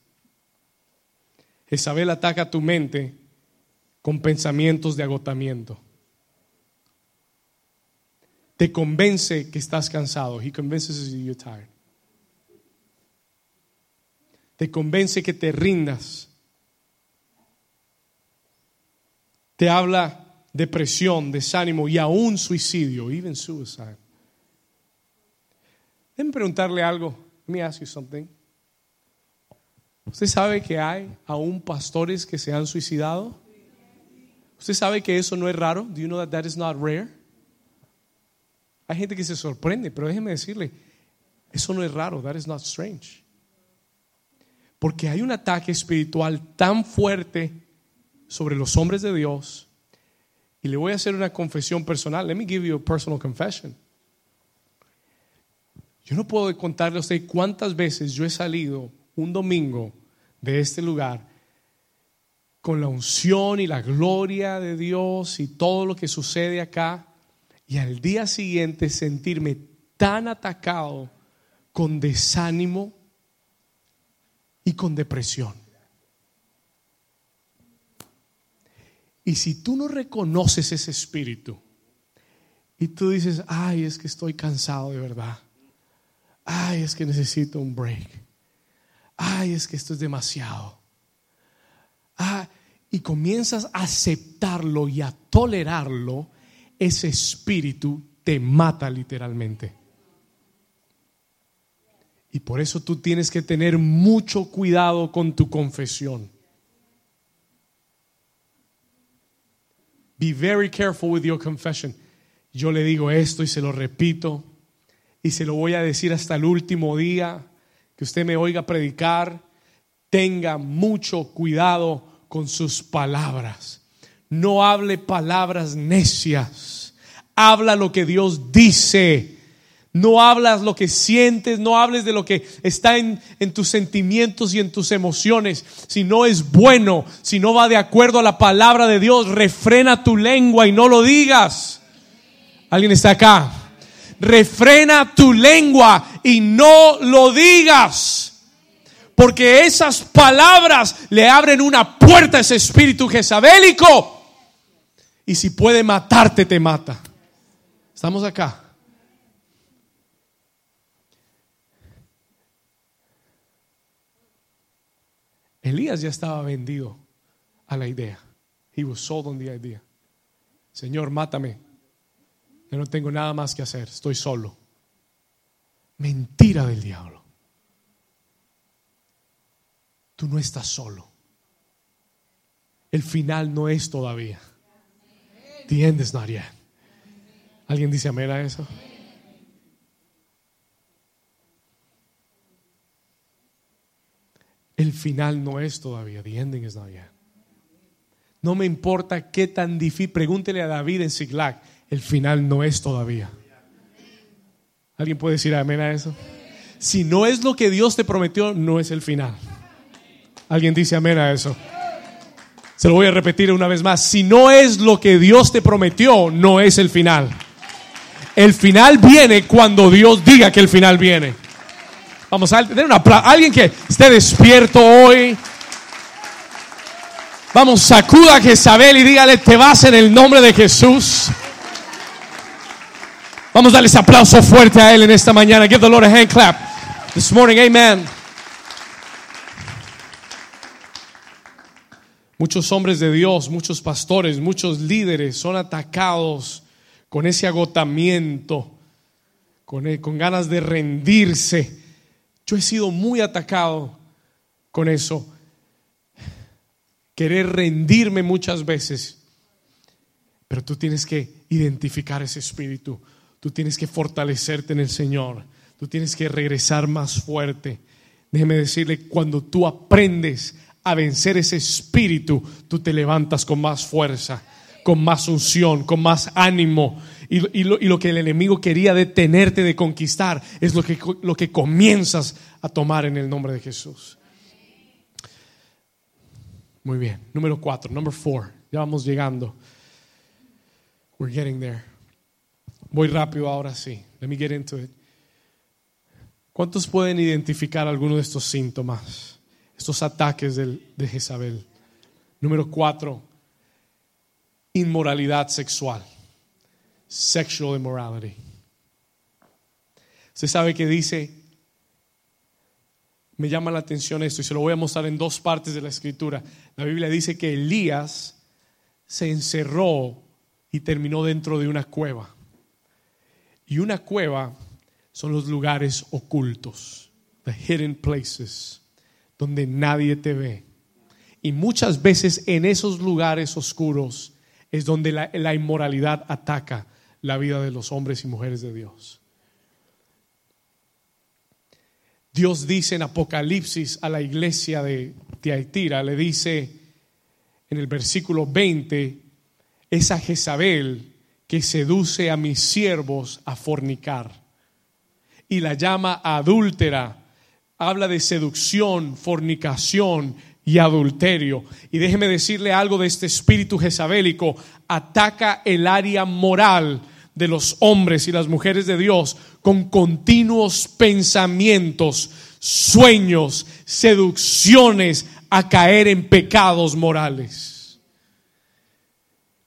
Isabel ataca tu mente con pensamientos de agotamiento. Te convence que estás cansado. He convinces you you're tired. Te convence que te rindas. Te habla depresión, desánimo y aún suicidio, even suicide. Déjenme preguntarle algo. Let me ask you something. ¿Usted sabe que hay aún pastores que se han suicidado? ¿Usted sabe que eso no es raro? Do you know that that is not rare? Hay gente que se sorprende, pero déjeme decirle, eso no es raro, that is not strange. Porque hay un ataque espiritual tan fuerte sobre los hombres de Dios. Y le voy a hacer una confesión personal. Let me give you a personal confession. Yo no puedo contarle a usted cuántas veces yo he salido un domingo de este lugar con la unción y la gloria de Dios y todo lo que sucede acá y al día siguiente sentirme tan atacado con desánimo y con depresión. Y si tú no reconoces ese espíritu y tú dices, ay, es que estoy cansado de verdad, ay, es que necesito un break ay, es que esto es demasiado. Ah, y comienzas a aceptarlo y a tolerarlo, ese espíritu te mata literalmente. Y por eso tú tienes que tener mucho cuidado con tu confesión. Be very careful with your confession. Yo le digo esto y se lo repito y se lo voy a decir hasta el último día que usted me oiga predicar. Tenga mucho cuidado con sus palabras. No hable palabras necias. Habla lo que Dios dice. No hablas lo que sientes, no hables de lo que está en, en, tus sentimientos y en tus emociones. Si no es bueno, si no va de acuerdo a la palabra de Dios, refrena tu lengua y no lo digas. ¿Alguien está acá? Refrena tu lengua y no lo digas. Porque esas palabras le abren una puerta a ese espíritu jezabélico. Y si puede matarte, te mata. Estamos acá. Elías ya estaba vendido a la idea. He was sold on the idea. Señor, mátame. Yo no tengo nada más que hacer. Estoy solo. Mentira del diablo. Tú no estás solo. El final no es todavía. The end. ¿Alguien dice amén a eso? El final no es todavía. The ending. No me importa qué tan difícil. Pregúntele a David en Siglag. El final no es todavía. ¿Alguien puede decir amén a eso? Si no es lo que Dios te prometió, no es el final. ¿Alguien dice amén a eso? Se lo voy a repetir una vez más. Si no es lo que Dios te prometió, no es el final. El final viene cuando Dios diga que el final viene. Vamos a tener una alguien que esté despierto hoy. Vamos, sacuda a Jezabel y dígale, te vas en el nombre de Jesús. Vamos a darles aplauso fuerte a él en esta mañana. Give the Lord a hand clap. This morning, amen. Muchos hombres de Dios, muchos pastores, muchos líderes son atacados con ese agotamiento, con, e, con ganas de rendirse. Yo he sido muy atacado con eso. Querer rendirme muchas veces. Pero tú tienes que identificar ese espíritu. Tú tienes que fortalecerte en el Señor. Tú tienes que regresar más fuerte. Déjeme decirle, cuando tú aprendes a vencer ese espíritu, tú te levantas con más fuerza, con más unción, con más ánimo. Y, lo, que el enemigo quería detenerte de conquistar es lo que, lo que comienzas a tomar en el nombre de Jesús. Muy bien. Número cuatro, number four. Ya vamos llegando. We're getting there. Voy rápido ahora sí. Let me get into it. ¿Cuántos pueden identificar alguno de estos síntomas? estos ataques de Jezabel. Número cuatro, inmoralidad sexual. Sexual immorality. Usted sabe que dice, me llama la atención esto y se lo voy a mostrar en dos partes de la escritura. La Biblia dice que Elías se encerró y terminó dentro de una cueva. Y una cueva son los lugares ocultos, the hidden places donde nadie te ve. Y muchas veces en esos lugares oscuros es donde la, inmoralidad ataca la vida de los hombres y mujeres de Dios. Dios dice en Apocalipsis a la iglesia de Tiatira, le dice en el versículo 20, esa Jezabel que seduce a mis siervos a fornicar y la llama adúltera habla de seducción, fornicación y adulterio. Y déjeme decirle algo de este espíritu jezabélico. Ataca el área moral de los hombres y las mujeres de Dios con continuos pensamientos, sueños, seducciones a caer en pecados morales.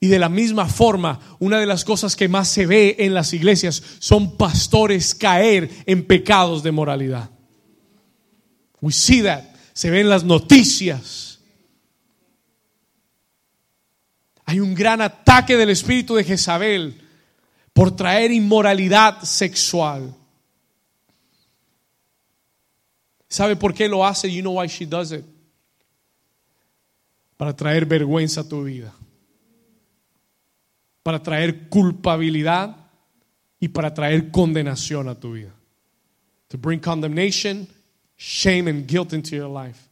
Y de la misma forma, una de las cosas que más se ve en las iglesias son pastores caer en pecados de moralidad We see that. Se ven las noticias. Hay un gran ataque del espíritu de Jezabel por traer inmoralidad sexual. ¿Sabe por qué lo hace? You know why she does it. Para traer vergüenza a tu vida. Para traer culpabilidad y para traer condenación a tu vida. To bring condemnation, shame and guilt into your life.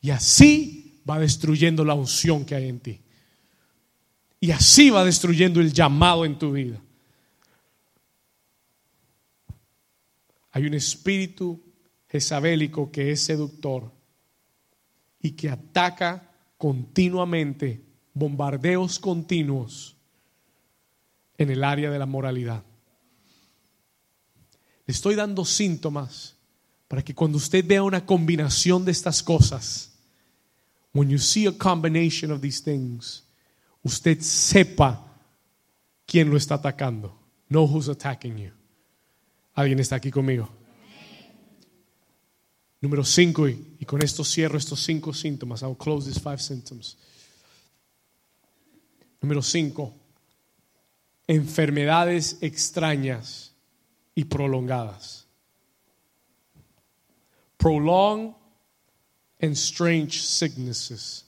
Y así va destruyendo la unción que hay en ti. Y así va destruyendo el llamado en tu vida. Hay un espíritu jezabélico que es seductor y que ataca continuamente, bombardeos continuos en el área de la moralidad. Le estoy dando síntomas para que cuando usted vea una combinación de estas cosas, when you see a combination of these things, usted sepa quién lo está atacando. Know who's attacking you. ¿Alguien está aquí conmigo? Número cinco, y, y, con esto cierro estos cinco síntomas. I'll close these five symptoms. Número cinco, enfermedades extrañas y prolongadas. Prolonged and strange sicknesses.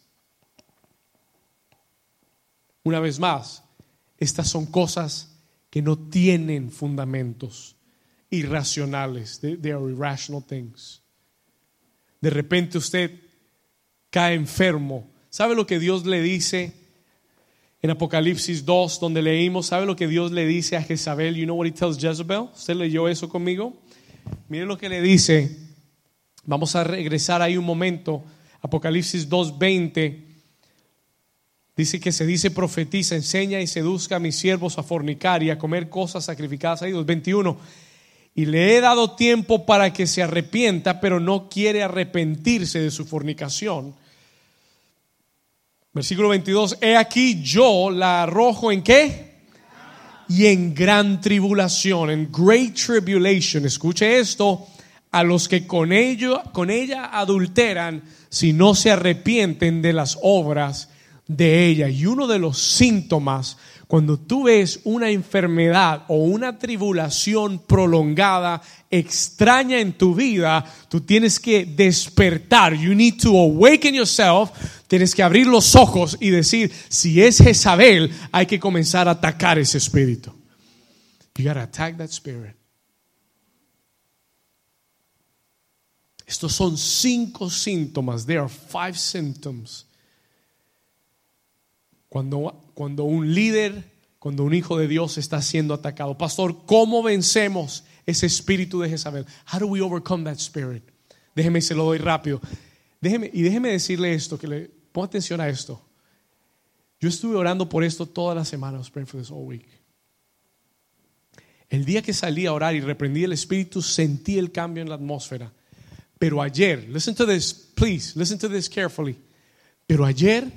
Una vez más, estas son cosas que no tienen fundamentos irracionales. They, they are irrational things. De repente usted cae enfermo. ¿Sabe lo que Dios le dice en Apocalipsis 2, donde leímos? ¿Sabe lo que Dios le dice a Jezabel? You know what he tells Jezebel? ¿Usted leyó eso conmigo? Mire lo que le dice. Vamos a regresar ahí un momento. Apocalipsis 2:20 dice que se dice profetiza, enseña y seduzca a mis siervos a fornicar y a comer cosas sacrificadas a Dios. 21 y le he dado tiempo para que se arrepienta, pero no quiere arrepentirse de su fornicación. Versículo 22, he aquí yo la arrojo en qué? Y en gran tribulación, en great tribulation. Escuche esto, a los que con, ello, con ella adulteran si no se arrepienten de las obras de ella. Y uno de los síntomas cuando tú ves una enfermedad o una tribulación prolongada, extraña en tu vida, tú tienes que despertar. You need to awaken yourself. Tienes que abrir los ojos y decir, si es Jezabel, hay que comenzar a atacar ese espíritu. You gotta attack that spirit. Estos son cinco síntomas. There are five symptoms. Cuando cuando un líder, cuando un hijo de Dios está siendo atacado. Pastor, ¿cómo vencemos ese espíritu de Jezabel? How do we overcome that spirit? Déjeme, se lo doy rápido. Déjeme, y déjeme decirle esto, que le ponga atención a esto. Yo estuve orando por esto toda la semana. I was praying for this all week. El día que salí a orar y reprendí el espíritu, sentí el cambio en la atmósfera. Pero ayer, listen to this, please, listen to this carefully. Pero ayer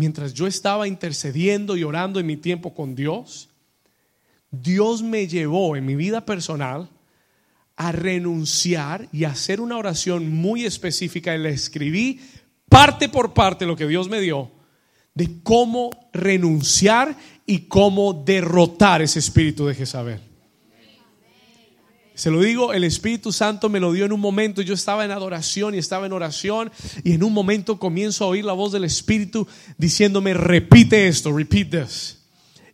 mientras yo estaba intercediendo y orando en mi tiempo con Dios, Dios me llevó en mi vida personal a renunciar y hacer una oración muy específica y le escribí parte por parte lo que Dios me dio de cómo renunciar y cómo derrotar ese espíritu de Jezabel. Se lo digo, el Espíritu Santo me lo dio en un momento, yo estaba en adoración y estaba en oración y en un momento comienzo a oír la voz del Espíritu diciéndome, repite esto, repeat this.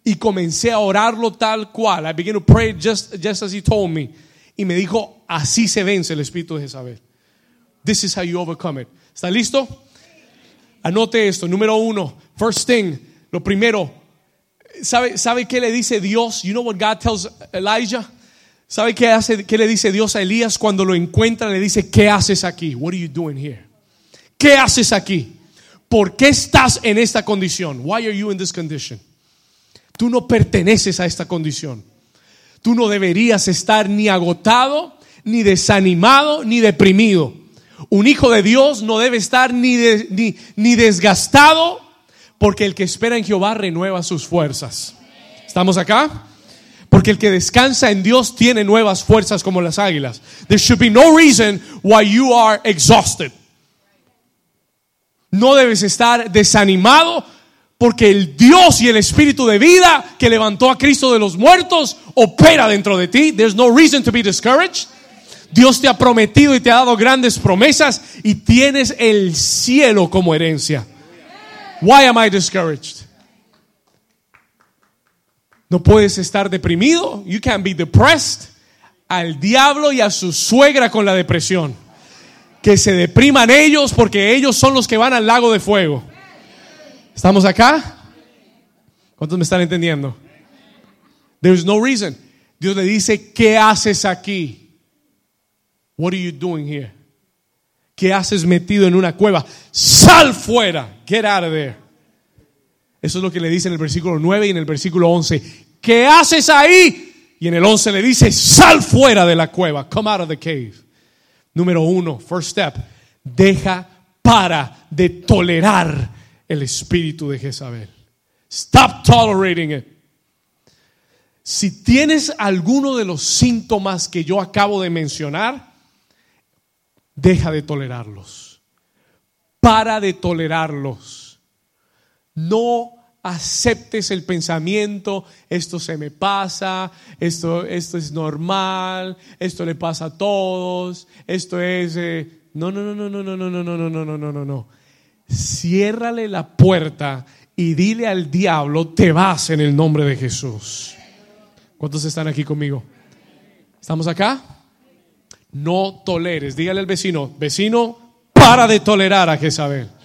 Y comencé a orarlo tal cual. I began to pray just, just as he told me. Y me dijo, así se vence el Espíritu de Jezabel. This is how you overcome it. ¿Está listo? Anote esto. Número uno, first thing, lo primero, ¿sabe, ¿sabe qué le dice Dios? You know what God tells Elijah? ¿Sabe qué, le dice Dios a Elías cuando lo encuentra? Le dice, ¿qué haces aquí? What are you doing here? ¿Qué haces aquí? ¿Por qué estás en esta condición? Why are you in this condition? Tú no perteneces a esta condición. Tú no deberías estar ni agotado, ni desanimado, ni deprimido. Un hijo de Dios no debe estar ni, ni, ni desgastado, porque el que espera en Jehová renueva sus fuerzas. ¿Estamos acá? Porque el que descansa en Dios tiene nuevas fuerzas como las águilas. There should be no reason why you are exhausted. No debes estar desanimado porque el Dios y el Espíritu de vida que levantó a Cristo de los muertos opera dentro de ti. There's no reason to be discouraged. Dios te ha prometido y te ha dado grandes promesas y tienes el cielo como herencia. Why am I discouraged? No puedes estar deprimido. You can't be depressed. Al diablo y a su suegra con la depresión. Que se depriman ellos porque ellos son los que van al lago de fuego. ¿Estamos acá? ¿Cuántos me están entendiendo? There's no reason. Dios le dice, ¿qué haces aquí? What are you doing here? ¿Qué haces metido en una cueva? Sal fuera. Get out of there. Eso es lo que le dice en el versículo 9 y en el versículo 11. ¿Qué haces ahí? Y en el 11 le dice, sal fuera de la cueva. Come out of the cave. Número uno, first step. Deja para de tolerar el espíritu de Jezabel. Stop tolerating it. Si tienes alguno de los síntomas que yo acabo de mencionar, deja de tolerarlos. Para de tolerarlos. No aceptes el pensamiento, esto se me pasa, esto, esto es normal, esto le pasa a todos, esto es... no, no, no, no, no, no, no, no, no, no, no, no, no, no, no. Ciérrale la puerta y dile al diablo, te vas en el nombre de Jesús. ¿Cuántos están aquí conmigo? ¿Estamos acá? No toleres. Dígale al vecino, vecino, para de tolerar a Jezabel.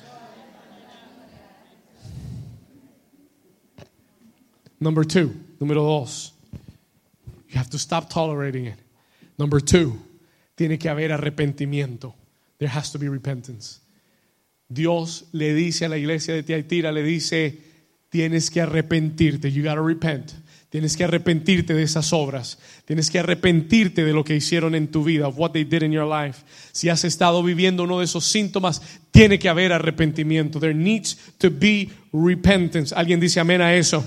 Number two, número dos. You have to stop tolerating it. Number two, tiene que haber arrepentimiento. There has to be repentance. Dios le dice a la iglesia de Tiatira, le dice, tienes que arrepentirte. You gotta repent. Tienes que arrepentirte de esas obras. Tienes que arrepentirte de lo que hicieron en tu vida, of what they did in your life. Si has estado viviendo uno de esos síntomas, tiene que haber arrepentimiento. There needs to be repentance. ¿Alguien dice amén a eso?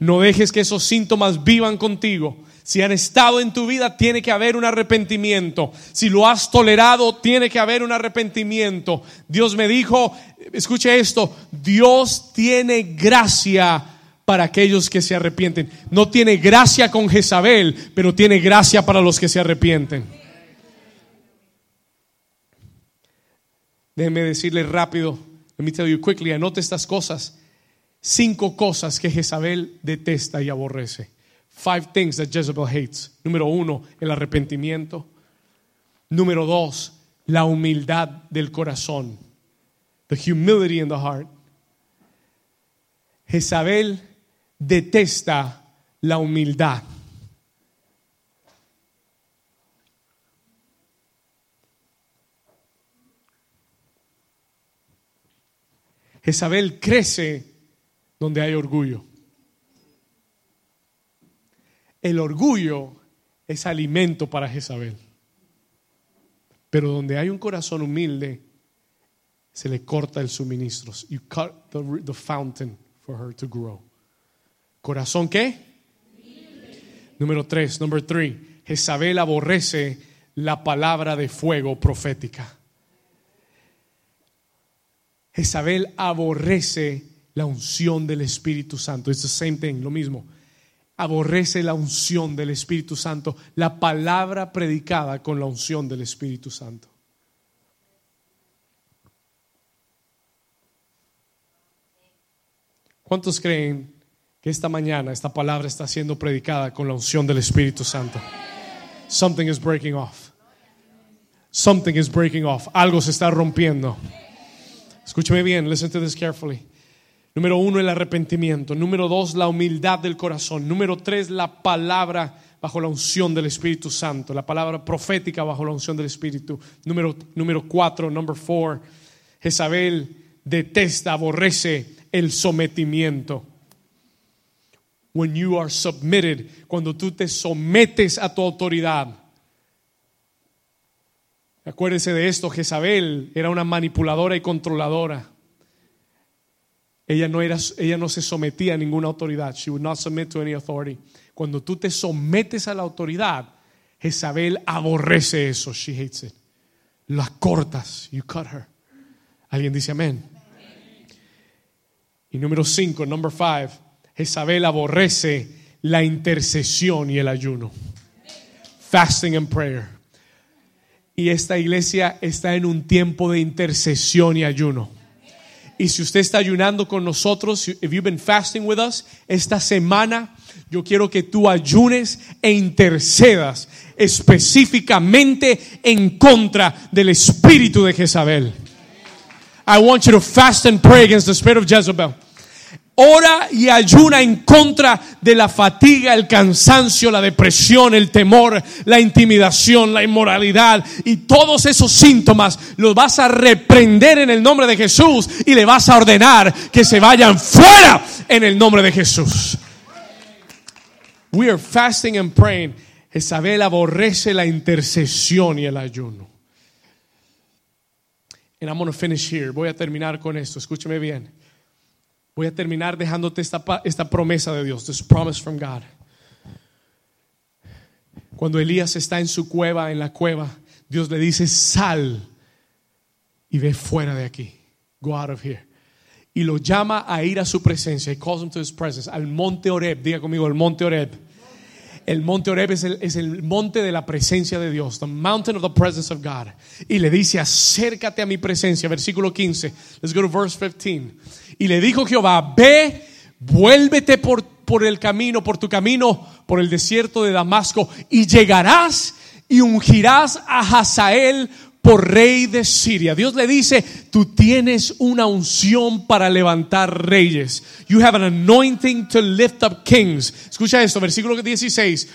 No dejes que esos síntomas vivan contigo. Si han estado en tu vida, tiene que haber un arrepentimiento. Si lo has tolerado, tiene que haber un arrepentimiento. Dios me dijo, escuche esto, Dios tiene gracia para aquellos que se arrepienten. No tiene gracia con Jezabel, pero tiene gracia para los que se arrepienten. Déjeme decirle rápido, quickly, anote estas cosas cinco cosas que Jezabel detesta y aborrece. Five things that Jezebel hates. Número uno, el arrepentimiento. Número dos, la humildad del corazón. The humility in the heart. Jezabel detesta la humildad. Jezabel crece donde hay orgullo. El orgullo es alimento para Jezabel. Pero donde hay un corazón humilde, se le corta el suministro. You cut the, fountain for her to grow. ¿Corazón qué? Número tres, number three. Jezabel aborrece la palabra de fuego profética. Jezabel aborrece la unción del Espíritu Santo. Es the same thing, lo mismo. Aborrece la unción del Espíritu Santo, la palabra predicada con la unción del Espíritu Santo. ¿Cuántos creen que esta mañana esta palabra está siendo predicada con la unción del Espíritu Santo? Something is breaking off. Something is breaking off. Algo se está rompiendo. Escúcheme bien, listen to this carefully. Número uno, el arrepentimiento. Número dos, la humildad del corazón. Número tres, la palabra bajo la unción del Espíritu Santo. La palabra profética bajo la unción del Espíritu. Número, número cuatro, number four, Jezabel detesta, aborrece el sometimiento. When you are submitted, cuando tú te sometes a tu autoridad. Acuérdense de esto, Jezabel era una manipuladora y controladora ella no, era, ella no se sometía a ninguna autoridad. She would not submit to any authority. Cuando tú te sometes a la autoridad, Jezabel aborrece eso. She hates it. La cortas. You cut her. Alguien dice amén. Y número cinco, number five, Jezabel aborrece la intercesión y el ayuno. Fasting and prayer. Y esta iglesia está en un tiempo de intercesión y ayuno. Y si usted está ayunando con nosotros, if you've been fasting with us, esta semana yo quiero que tú ayunes e intercedas específicamente en contra del espíritu de Jezabel. I want you to fast and pray against the spirit of Jezebel. Ora y ayuna en contra de la fatiga, el cansancio, la depresión, el temor, la intimidación, la inmoralidad y todos esos síntomas los vas a reprender en el nombre de Jesús y le vas a ordenar que se vayan fuera en el nombre de Jesús. We are fasting and praying. Isabel aborrece la intercesión y el ayuno. And I'm going to finish here. Voy a terminar con esto. Escúcheme bien. Voy a terminar dejándote esta, esta promesa de Dios, this promise from God. Cuando Elías está en su cueva, en la cueva, Dios le dice, sal y ve fuera de aquí. Go out of here. Y lo llama a ir a su presencia. He calls him to his presence. Al monte Oreb. Diga conmigo, el monte Oreb. El monte Oreb es el, es el monte de la presencia de Dios. The mountain of the presence of God. Y le dice, acércate a mi presencia. Versículo 15. Let's go to verse 15. Y le dijo Jehová, ve, vuélvete por, por el camino, por tu camino, por el desierto de Damasco, y llegarás y ungirás a Hazael por rey de Siria. Dios le dice, tú tienes una unción para levantar reyes. You have an anointing to lift up kings. Escucha esto, versículo 16.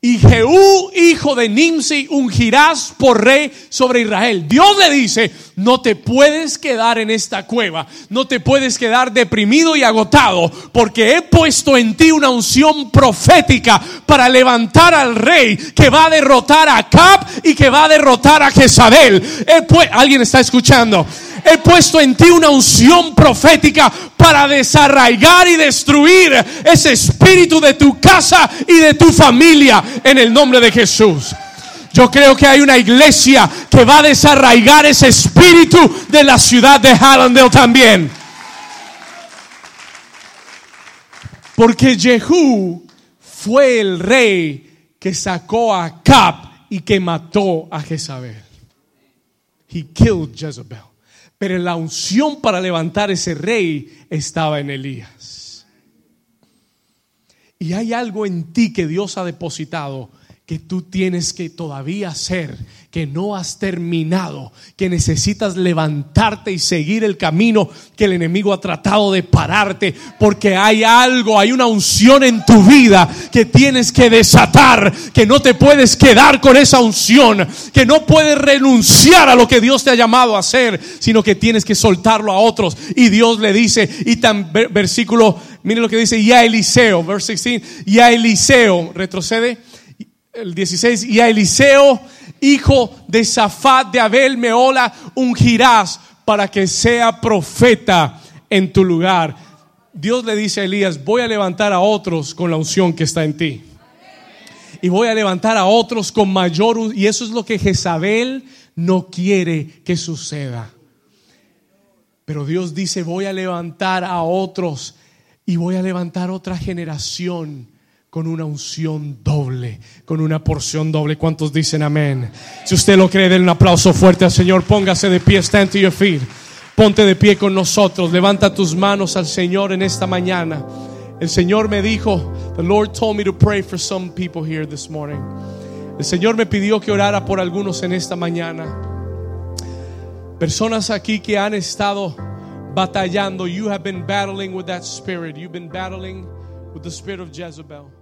Y Jehú, hijo de Nimsi, ungirás por rey sobre Israel. Dios le dice, no te puedes quedar en esta cueva, no te puedes quedar deprimido y agotado, porque he puesto en ti una unción profética para levantar al rey que va a derrotar a Cap y que va a derrotar a Jezabel. Alguien está escuchando. He puesto en ti una unción profética para desarraigar y destruir ese espíritu de tu casa y de tu familia en el nombre de Jesús. Yo creo que hay una iglesia que va a desarraigar ese espíritu de la ciudad de Hallandale también. Porque Jehú fue el rey que sacó a Cap y que mató a Jezabel. He killed Jezebel. Pero la unción para levantar ese rey estaba en Elías. Y hay algo en ti que Dios ha depositado que tú tienes que todavía hacer, que no has terminado, que necesitas levantarte y seguir el camino que el enemigo ha tratado de pararte, porque hay algo, hay una unción en tu vida que tienes que desatar, que no te puedes quedar con esa unción, que no puedes renunciar a lo que Dios te ha llamado a hacer, sino que tienes que soltarlo a otros. Y Dios le dice, y tan versículo, mire lo que dice, ya Eliseo, verse 16, ya Eliseo, retrocede el 16, y a Eliseo, hijo de Zafat de Abel Meola, ungirás para que sea profeta en tu lugar. Dios le dice a Elías, voy a levantar a otros con la unción que está en ti. Y voy a levantar a otros con mayor, y eso es lo que Jezabel no quiere que suceda. Pero Dios dice, voy a levantar a otros y voy a levantar otra generación con una unción doble, con una porción doble. ¿Cuántos dicen amén? Si usted lo cree, denle un aplauso fuerte al Señor. Póngase de pie, stand to your feet. Ponte de pie con nosotros. Levanta tus manos al Señor en esta mañana. El Señor me dijo, the Lord told me to pray for some people here this morning. El Señor me pidió que orara por algunos en esta mañana. Personas aquí que han estado batallando. You have been battling with that spirit. You've been battling with the spirit of Jezebel.